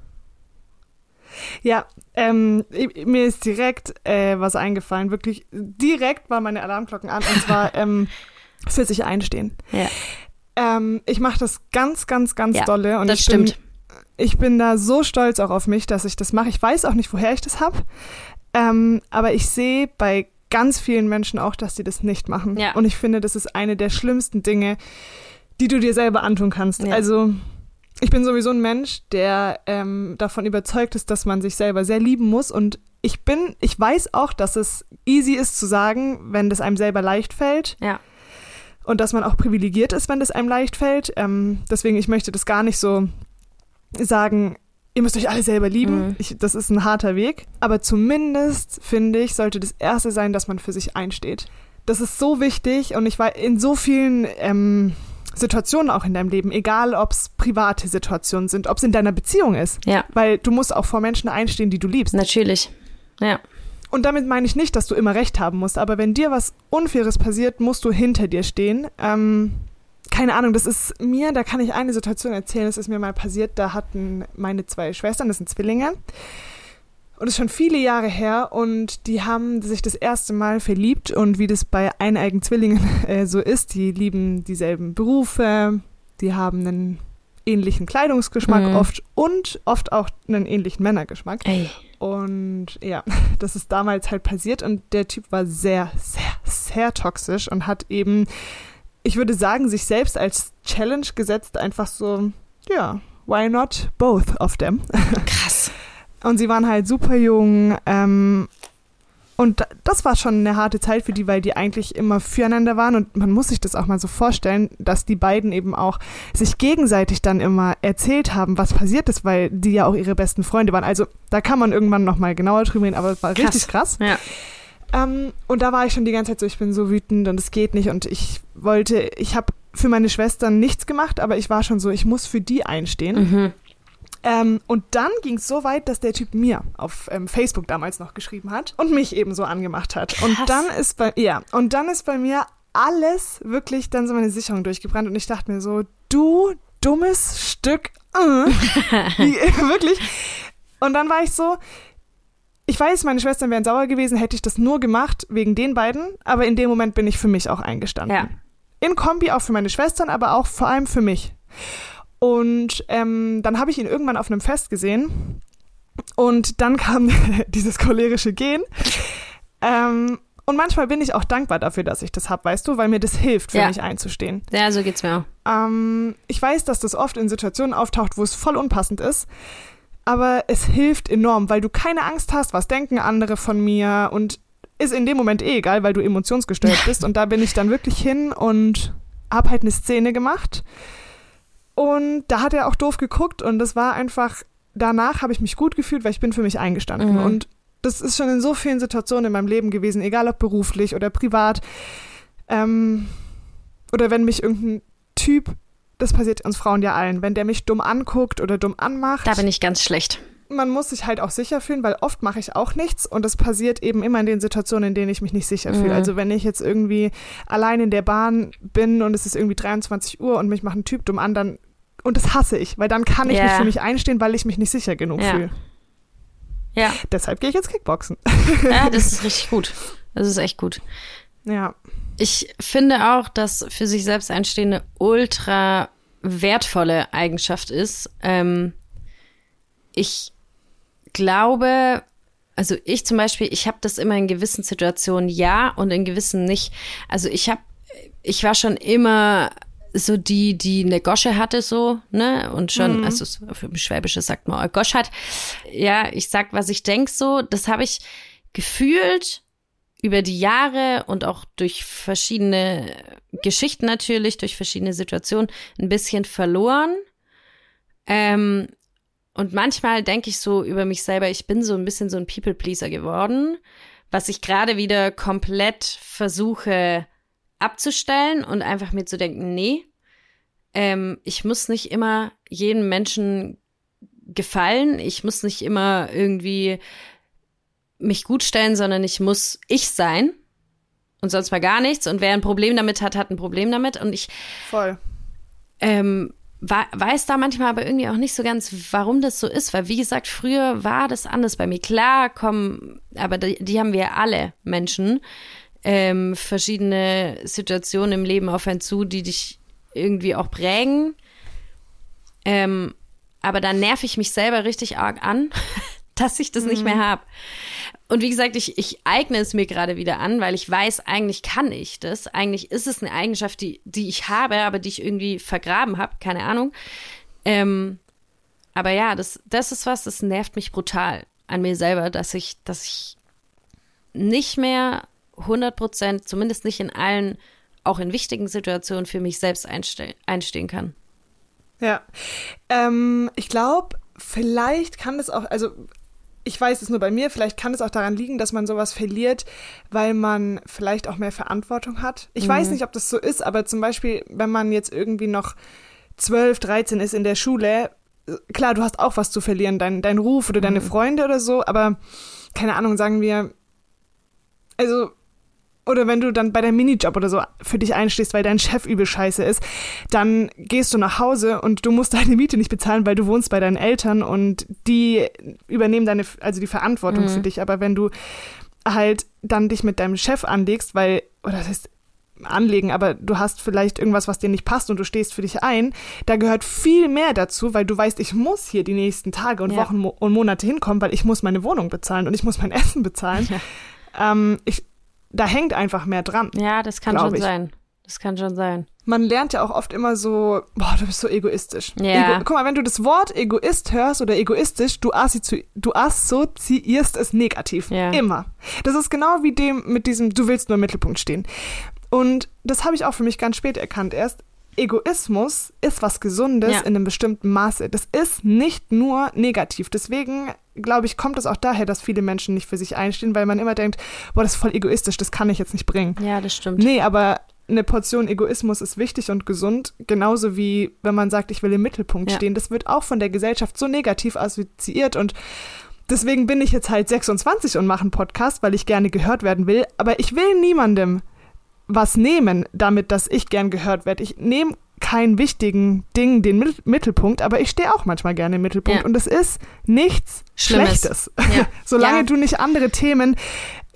Ja, ähm, mir ist direkt äh, was eingefallen. Wirklich direkt waren meine Alarmglocken an. Und zwar ähm, für sich einstehen. Ja, Ähm, ich mache das ganz, ganz, ganz ja dolle. Und das ich stimmt. Bin, ich bin da so stolz auch auf mich, dass ich das mache. Ich weiß auch nicht, woher ich das habe. Ähm, aber ich sehe bei ganz vielen Menschen auch, dass sie das nicht machen. Ja. Und ich finde, das ist eine der schlimmsten Dinge, die du dir selber antun kannst. Ja. Also ich bin sowieso ein Mensch, der ähm, davon überzeugt ist, dass man sich selber sehr lieben muss. Und ich bin, ich weiß auch, dass es easy ist zu sagen, wenn das einem selber leicht fällt Ja, und dass man auch privilegiert ist, wenn das einem leicht fällt. Ähm, deswegen, ich möchte das gar nicht so sagen, ihr müsst euch alle selber lieben. Mhm. Ich, das ist ein harter Weg. Aber zumindest, finde ich, sollte das Erste sein, dass man für sich einsteht. Das ist so wichtig und ich war in so vielen ähm, Situationen auch in deinem Leben, egal ob es private Situationen sind, ob es in deiner Beziehung ist. ja, Weil du musst auch vor Menschen einstehen, die du liebst. natürlich. Ja, Und damit meine ich nicht, dass du immer recht haben musst, aber wenn dir was Unfaires passiert, musst du hinter dir stehen. Ähm, keine Ahnung, das ist mir, da kann ich eine Situation erzählen, das ist mir mal passiert, da hatten meine zwei Schwestern, das sind Zwillinge, und das ist schon viele Jahre her und die haben sich das erste Mal verliebt und wie das bei eineigen Zwillingen äh, so ist, die lieben dieselben Berufe, die haben einen ähnlichen Kleidungsgeschmack Mhm. oft und oft auch einen ähnlichen Männergeschmack. ey. Und ja, das ist damals halt passiert und der Typ war sehr, sehr, sehr toxisch und hat eben, ich würde sagen, sich selbst als Challenge gesetzt, einfach so, ja, why not both of them? Krass. Und sie waren halt super jung. Ähm, und das war schon eine harte Zeit für die, weil die eigentlich immer füreinander waren. Und man muss sich das auch mal so vorstellen, dass die beiden eben auch sich gegenseitig dann immer erzählt haben, was passiert ist, weil die ja auch ihre besten Freunde waren. Also da kann man irgendwann noch mal genauer drüber reden, aber es war richtig krass. Ja, Ähm, und da war ich schon die ganze Zeit so, ich bin so wütend und es geht nicht. Und ich wollte, ich habe für meine Schwestern nichts gemacht, aber ich war schon so, ich muss für die einstehen. mhm. Ähm, und dann ging es so weit, dass der Typ mir auf ähm, Facebook damals noch geschrieben hat und mich eben so angemacht hat. Und Krass. dann ist bei ja und dann ist bei mir alles wirklich dann so meine Sicherung durchgebrannt und ich dachte mir so, du dummes Stück, äh, wirklich. Und dann war ich so, ich weiß, meine Schwestern wären sauer gewesen, hätte ich das nur gemacht wegen den beiden, aber in dem Moment bin ich für mich auch eingestanden. Ja. In Kombi auch für meine Schwestern, aber auch vor allem für mich. Und ähm, dann habe ich ihn irgendwann auf einem Fest gesehen und dann kam dieses cholerische Gehen. Ähm, und manchmal bin ich auch dankbar dafür, dass ich das habe, weißt du, weil mir das hilft, für Ja. mich einzustehen. Ja, so geht's mir auch. Ähm, ich weiß, dass das oft in Situationen auftaucht, wo es voll unpassend ist. Aber es hilft enorm, weil du keine Angst hast, was denken andere von mir und ist in dem Moment eh egal, weil du emotionsgesteuert bist. Und da bin ich dann wirklich hin und hab halt eine Szene gemacht. Und da hat er auch doof geguckt und das war einfach, danach habe ich mich gut gefühlt, weil ich bin für mich eingestanden. Mhm. Und das ist schon in so vielen Situationen in meinem Leben gewesen, egal ob beruflich oder privat. Ähm, oder wenn mich irgendein Typ, das passiert uns Frauen ja allen, wenn der mich dumm anguckt oder dumm anmacht, Da bin ich ganz schlecht. man muss sich halt auch sicher fühlen, weil oft mache ich auch nichts und das passiert eben immer in den Situationen, in denen ich mich nicht sicher fühle. Mhm. Also wenn ich jetzt irgendwie allein in der Bahn bin und es ist irgendwie 23 Uhr und mich macht ein Typ dumm an, dann und das hasse ich, weil dann kann ich Ja. nicht für mich einstehen, weil ich mich nicht sicher genug Ja. fühle. Ja, Deshalb gehe ich jetzt Kickboxen. ja, das ist richtig gut. Das ist echt gut. Ja. Ich finde auch, dass für sich selbst einstehen eine ultra wertvolle Eigenschaft ist. Ähm, ich glaube, also ich zum Beispiel, ich habe das immer in gewissen Situationen ja und in gewissen nicht. Also ich habe, ich war schon immer so die, die eine Gosche hatte so, ne? Und schon, also es- für mich Schwäbische sagt man, oh, Gosch hat. Ja, ich sag, was ich denk so. Das habe ich gefühlt über die Jahre und auch durch verschiedene Geschichten natürlich, durch verschiedene Situationen ein bisschen verloren. Ähm, und manchmal denke ich so über mich selber, ich bin so ein bisschen so ein People-Pleaser geworden, was ich gerade wieder komplett versuche abzustellen und einfach mir zu denken, nee, ähm, ich muss nicht immer jedem Menschen gefallen, ich muss nicht immer irgendwie mich gut stellen, sondern ich muss ich sein und sonst mal gar nichts. Und wer ein Problem damit hat, hat ein Problem damit. Und ich Voll. ähm, weiß da manchmal aber irgendwie auch nicht so ganz, warum das so ist, weil wie gesagt, früher war das anders bei mir. Klar kommen, aber die, die haben wir alle Menschen, ähm, verschiedene Situationen im Leben auf einen zu, die dich irgendwie auch prägen. Ähm, aber da nerv ich mich selber richtig arg an, dass ich das nicht mehr habe. Und wie gesagt, ich, ich eigne es mir gerade wieder an, weil ich weiß, eigentlich kann ich das. Eigentlich ist es eine Eigenschaft, die, die ich habe, aber die ich irgendwie vergraben habe, keine Ahnung. Ähm, aber ja, das, das ist was, das nervt mich brutal an mir selber, dass ich, dass ich nicht mehr 100 Prozent, zumindest nicht in allen, auch in wichtigen Situationen für mich selbst einste einstehen kann. Ja. Ähm, ich glaube, vielleicht kann es auch, also ich weiß es nur bei mir, vielleicht kann es auch daran liegen, dass man sowas verliert, weil man vielleicht auch mehr Verantwortung hat. Ich weiß nicht, ob das so ist, aber zum Beispiel, wenn man jetzt irgendwie noch 12, 13 ist in der Schule, klar, du hast auch was zu verlieren, dein, dein Ruf oder deine Freunde oder so, aber keine Ahnung, sagen wir, also oder wenn du dann bei deinem Minijob oder so für dich einstehst, weil dein Chef übel scheiße ist, dann gehst du nach Hause und du musst deine Miete nicht bezahlen, weil du wohnst bei deinen Eltern und die übernehmen deine, also die Verantwortung für dich. Aber wenn du halt dann dich mit deinem Chef anlegst, weil, oder das heißt, anlegen, aber du hast vielleicht irgendwas, was dir nicht passt und du stehst für dich ein, da gehört viel mehr dazu, weil du weißt, ich muss hier die nächsten Tage und Ja. Wochen und Monate hinkommen, weil ich muss meine Wohnung bezahlen und ich muss mein Essen bezahlen. Ähm, ich, da hängt einfach mehr dran. Ja, das kann schon ich. sein. Das kann schon sein. Man lernt ja auch oft immer so, boah, du bist so egoistisch. Ja. Ego, guck mal, wenn du das Wort Egoist hörst oder egoistisch, du, assozi du assoziierst es negativ. Ja. Immer. Das ist genau wie dem mit diesem, du willst nur im Mittelpunkt stehen. Und das habe ich auch für mich ganz spät erkannt erst. Egoismus ist was Gesundes Ja. in einem bestimmten Maße. Das ist nicht nur negativ. Deswegen, glaube ich, kommt es auch daher, dass viele Menschen nicht für sich einstehen, weil man immer denkt, boah, das ist voll egoistisch, das kann ich jetzt nicht bringen. Ja, das stimmt. Nee, aber eine Portion Egoismus ist wichtig und gesund, genauso wie wenn man sagt, ich will im Mittelpunkt Ja. stehen. Das wird auch von der Gesellschaft so negativ assoziiert und deswegen bin ich jetzt halt 26 und mache einen Podcast, weil ich gerne gehört werden will, aber ich will niemandem was nehmen damit, dass ich gern gehört werde. Ich nehme keinen wichtigen Ding den Mit- Mittelpunkt, aber ich stehe auch manchmal gerne im Mittelpunkt Ja. und es ist nichts Schlimmes. Schlechtes, Ja. solange Ja. du nicht andere Themen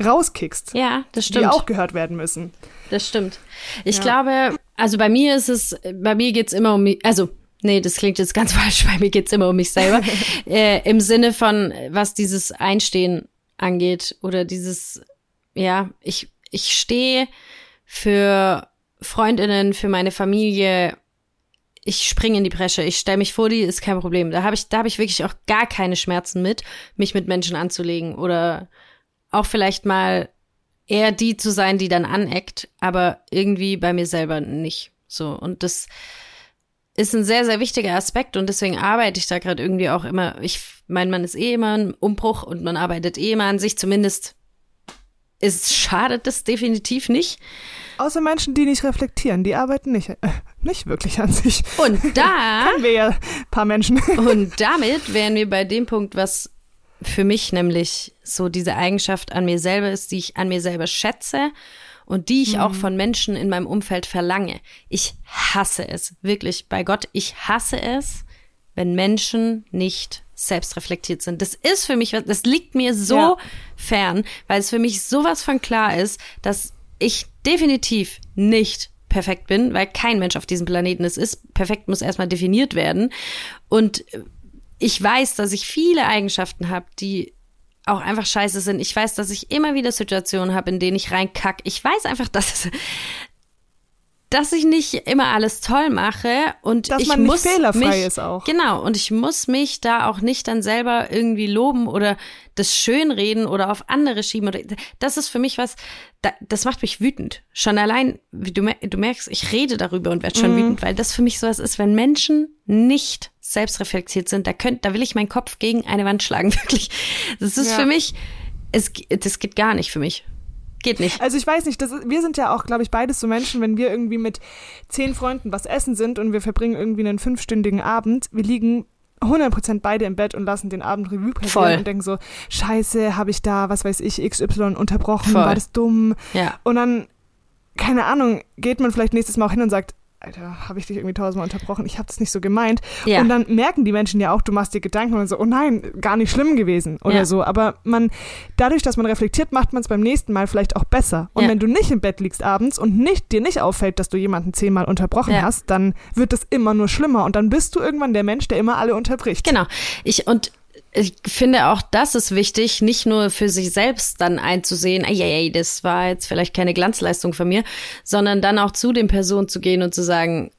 rauskickst, Ja, das die stimmt. auch gehört werden müssen. Das stimmt. Ich glaube, also bei mir ist es, bei mir geht's immer um mich, also, nee, das klingt jetzt ganz falsch, bei mir geht's immer um mich selber. äh, Im Sinne von, was dieses Einstehen angeht oder dieses, ja, ich, ich stehe für Freundinnen, für meine Familie. Ich springe in die Bresche, ich stelle mich vor die, ist kein Problem. Da habe ich, da habe ich wirklich auch gar keine Schmerzen mit, mich mit Menschen anzulegen oder auch vielleicht mal eher die zu sein, die dann aneckt, aber irgendwie bei mir selber nicht. So und das ist ein sehr sehr wichtiger Aspekt und deswegen arbeite ich da gerade irgendwie auch immer. Ich mein, man ist eh immer im Umbruch und man arbeitet eh immer an sich. Zumindest ist schadet das definitiv nicht. Außer Menschen, die nicht reflektieren, die arbeiten nicht, äh, nicht wirklich an sich. Und da Kennen wir ja ein paar Menschen. Und damit wären wir bei dem Punkt, was für mich nämlich so diese Eigenschaft an mir selber ist, die ich an mir selber schätze und die ich auch von Menschen in meinem Umfeld verlange. Ich hasse es, wirklich bei Gott, ich hasse es, wenn Menschen nicht selbstreflektiert sind. Das ist für mich, das liegt mir so Ja. fern, weil es für mich sowas von klar ist, dass ich definitiv nicht perfekt bin, weil kein Mensch auf diesem Planeten es ist. Perfekt muss erstmal definiert werden. Und ich weiß, dass ich viele Eigenschaften habe, die auch einfach scheiße sind. Ich weiß, dass ich immer wieder Situationen habe, in denen ich reinkack. Ich weiß einfach, dass, dass ich nicht immer alles toll mache und Dass ich man nicht muss fehlerfrei mich, ist auch. Genau, und ich muss mich da auch nicht dann selber irgendwie loben oder das schönreden oder auf andere schieben. Oder, das ist für mich was, da, das macht mich wütend. Schon allein, wie du, du merkst, ich rede darüber und werde schon Mhm. wütend, weil das für mich sowas ist, wenn Menschen nicht selbstreflektiert sind, da könnt, da will ich meinen Kopf gegen eine Wand schlagen, wirklich. Das ist Ja. für mich, es, das geht gar nicht für mich. Geht nicht. Also ich weiß nicht, das ist, wir sind ja auch, glaube ich, beides so Menschen, wenn wir irgendwie mit zehn Freunden was essen sind und wir verbringen irgendwie einen fünfstündigen Abend, wir liegen 100% beide im Bett und lassen den Abend Revue passieren und denken so, scheiße, habe ich da, was weiß ich, XY unterbrochen, Voll. war das dumm? Ja. Und dann, keine Ahnung, geht man vielleicht nächstes Mal auch hin und sagt, Alter, habe ich dich irgendwie tausendmal unterbrochen? Ich habe das nicht so gemeint. Ja. Und dann merken die Menschen ja auch, du machst dir Gedanken und so, oh nein, gar nicht schlimm gewesen oder Ja. so. Aber man, dadurch, dass man reflektiert, macht man es beim nächsten Mal vielleicht auch besser. Und Ja. wenn du nicht im Bett liegst abends und nicht, dir nicht auffällt, dass du jemanden zehnmal unterbrochen hast, dann wird es immer nur schlimmer. Und dann bist du irgendwann der Mensch, der immer alle unterbricht. Genau. Ich und ich finde auch, das ist wichtig, nicht nur für sich selbst dann einzusehen, ey, ey, das war jetzt vielleicht keine Glanzleistung von mir, sondern dann auch zu den Personen zu gehen und zu sagen,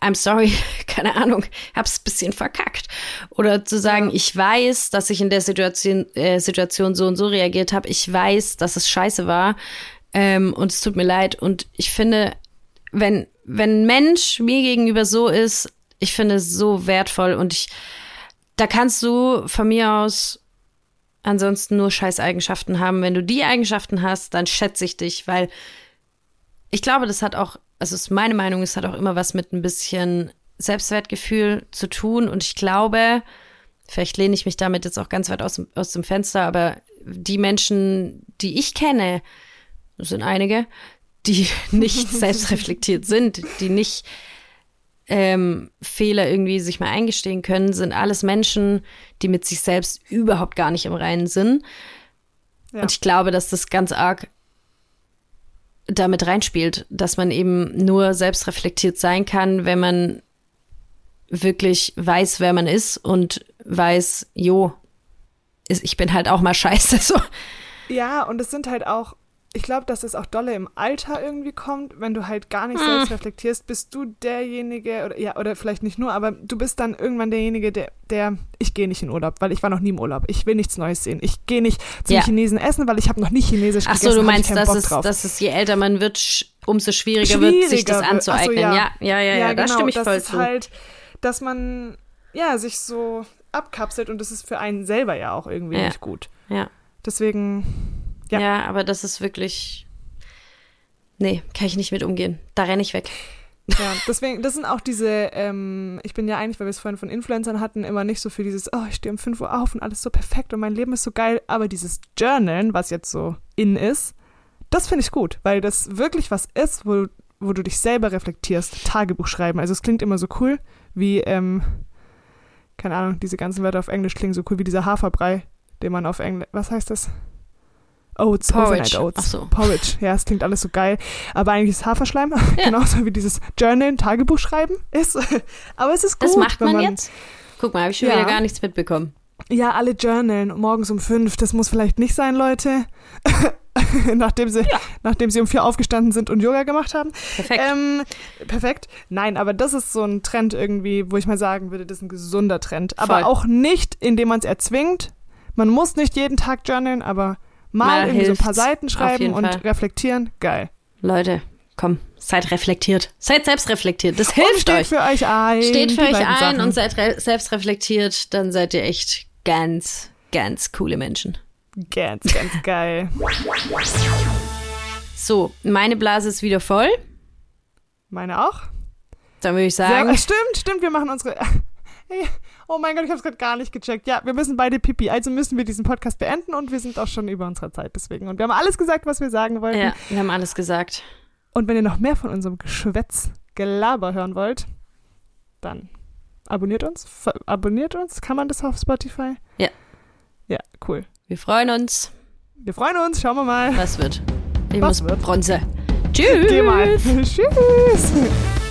I'm sorry, keine Ahnung, hab's ein bisschen verkackt. Oder zu sagen, ich weiß, dass ich in der Situation, äh, Situation so und so reagiert habe. Ich weiß, dass es scheiße war ähm, und es tut mir leid. Und ich finde, wenn, wenn ein Mensch mir gegenüber so ist, ich finde es so wertvoll und ich, da kannst du von mir aus ansonsten nur scheiß Eigenschaften haben. Wenn du die Eigenschaften hast, dann schätze ich dich, weil ich glaube, das hat auch, also ist meine Meinung, es hat auch immer was mit ein bisschen Selbstwertgefühl zu tun und ich glaube, vielleicht lehne ich mich damit jetzt auch ganz weit aus, aus dem Fenster, aber die Menschen, die ich kenne, das sind einige, die nicht selbstreflektiert sind, die nicht ähm, Fehler irgendwie sich mal eingestehen können, sind alles Menschen, die mit sich selbst überhaupt gar nicht im Reinen sind. Ja. Und ich glaube, dass das ganz arg damit reinspielt, dass man eben nur selbstreflektiert sein kann, wenn man wirklich weiß, wer man ist und weiß, jo, ich bin halt auch mal scheiße. So. Ja, und es sind halt auch, ich glaube, dass es auch dolle im Alter irgendwie kommt, wenn du halt gar Hm. nicht selbst reflektierst, bist du derjenige, oder ja, oder vielleicht nicht nur, aber du bist dann irgendwann derjenige, der, der ich gehe nicht in Urlaub, weil ich war noch nie im Urlaub. Ich will nichts Neues sehen. Ich gehe nicht zum Ja. Chinesen essen, weil ich habe noch nie Chinesisch Ach gegessen. so, du meinst, dass es, dass es je älter man wird, umso schwieriger, wird, sich das Schwieriger. Ach so, anzueignen. ja. ja, ja, ja, da genau, stimme ich das voll ist zu. halt, dass man ja sich so abkapselt und das ist für einen selber ja auch irgendwie Ja. nicht gut. ja. Deswegen, Ja. Ja. aber das ist wirklich. Nee, kann ich nicht mit umgehen. Da renne ich weg. ja, deswegen, das sind auch diese, ähm, ich bin ja eigentlich, weil wir es vorhin von Influencern hatten, immer nicht so für dieses, oh, ich stehe um 5 Uhr auf und alles so perfekt und mein Leben ist so geil, aber dieses Journalen, was jetzt so in ist, das finde ich gut, weil das wirklich was ist, wo, wo du dich selber reflektierst, Tagebuch schreiben. Also es klingt immer so cool, wie, ähm, keine Ahnung, diese ganzen Wörter auf Englisch klingen so cool wie dieser Haferbrei, den man auf Englisch, was heißt das? Oats, Porridge. Overnight Oats. Ach so. Porridge, ja, es klingt alles so geil. Aber eigentlich ist Haferschleim, genauso wie dieses Journal, Tagebuch schreiben ist. Aber es ist gut. Das macht wenn man, jetzt? Guck mal, habe ich schon Ja. wieder gar nichts mitbekommen. Ja, alle journalen morgens um fünf. Das muss vielleicht nicht sein, Leute. nachdem, sie, nachdem sie um vier aufgestanden sind und Yoga gemacht haben. Perfekt. Ähm, perfekt. Nein, aber das ist so ein Trend irgendwie, wo ich mal sagen würde, das ist ein gesunder Trend. Aber Voll. auch nicht, indem man es erzwingt. Man muss nicht jeden Tag journalen, aber mal, Mal irgendwie so ein paar Seiten schreiben und Fall. reflektieren. Geil. Leute, komm, seid reflektiert. Seid selbstreflektiert. Das Und hilft steht euch. für euch ein. Steht für euch ein Sachen. und seid re selbstreflektiert, dann seid ihr echt ganz, ganz coole Menschen. Ganz, ganz geil. So, meine Blase ist wieder voll. Meine auch. Dann würde ich sagen, äh, stimmt, stimmt, wir machen unsere. Oh mein Gott, ich habe es gerade gar nicht gecheckt. Ja, wir müssen beide Pipi, also müssen wir diesen Podcast beenden und wir sind auch schon über unserer Zeit deswegen. Und wir haben alles gesagt, was wir sagen wollten. ja, wir haben alles gesagt. Und wenn ihr noch mehr von unserem Geschwätz, Gelaber hören wollt, dann abonniert uns. Abonniert uns. Kann man das auf Spotify? Ja. Ja, cool. Wir freuen uns. Wir freuen uns. Schauen wir mal. Was wird? Ich Was muss wird? Bronze. Tschüss. Geh mal. Tschüss.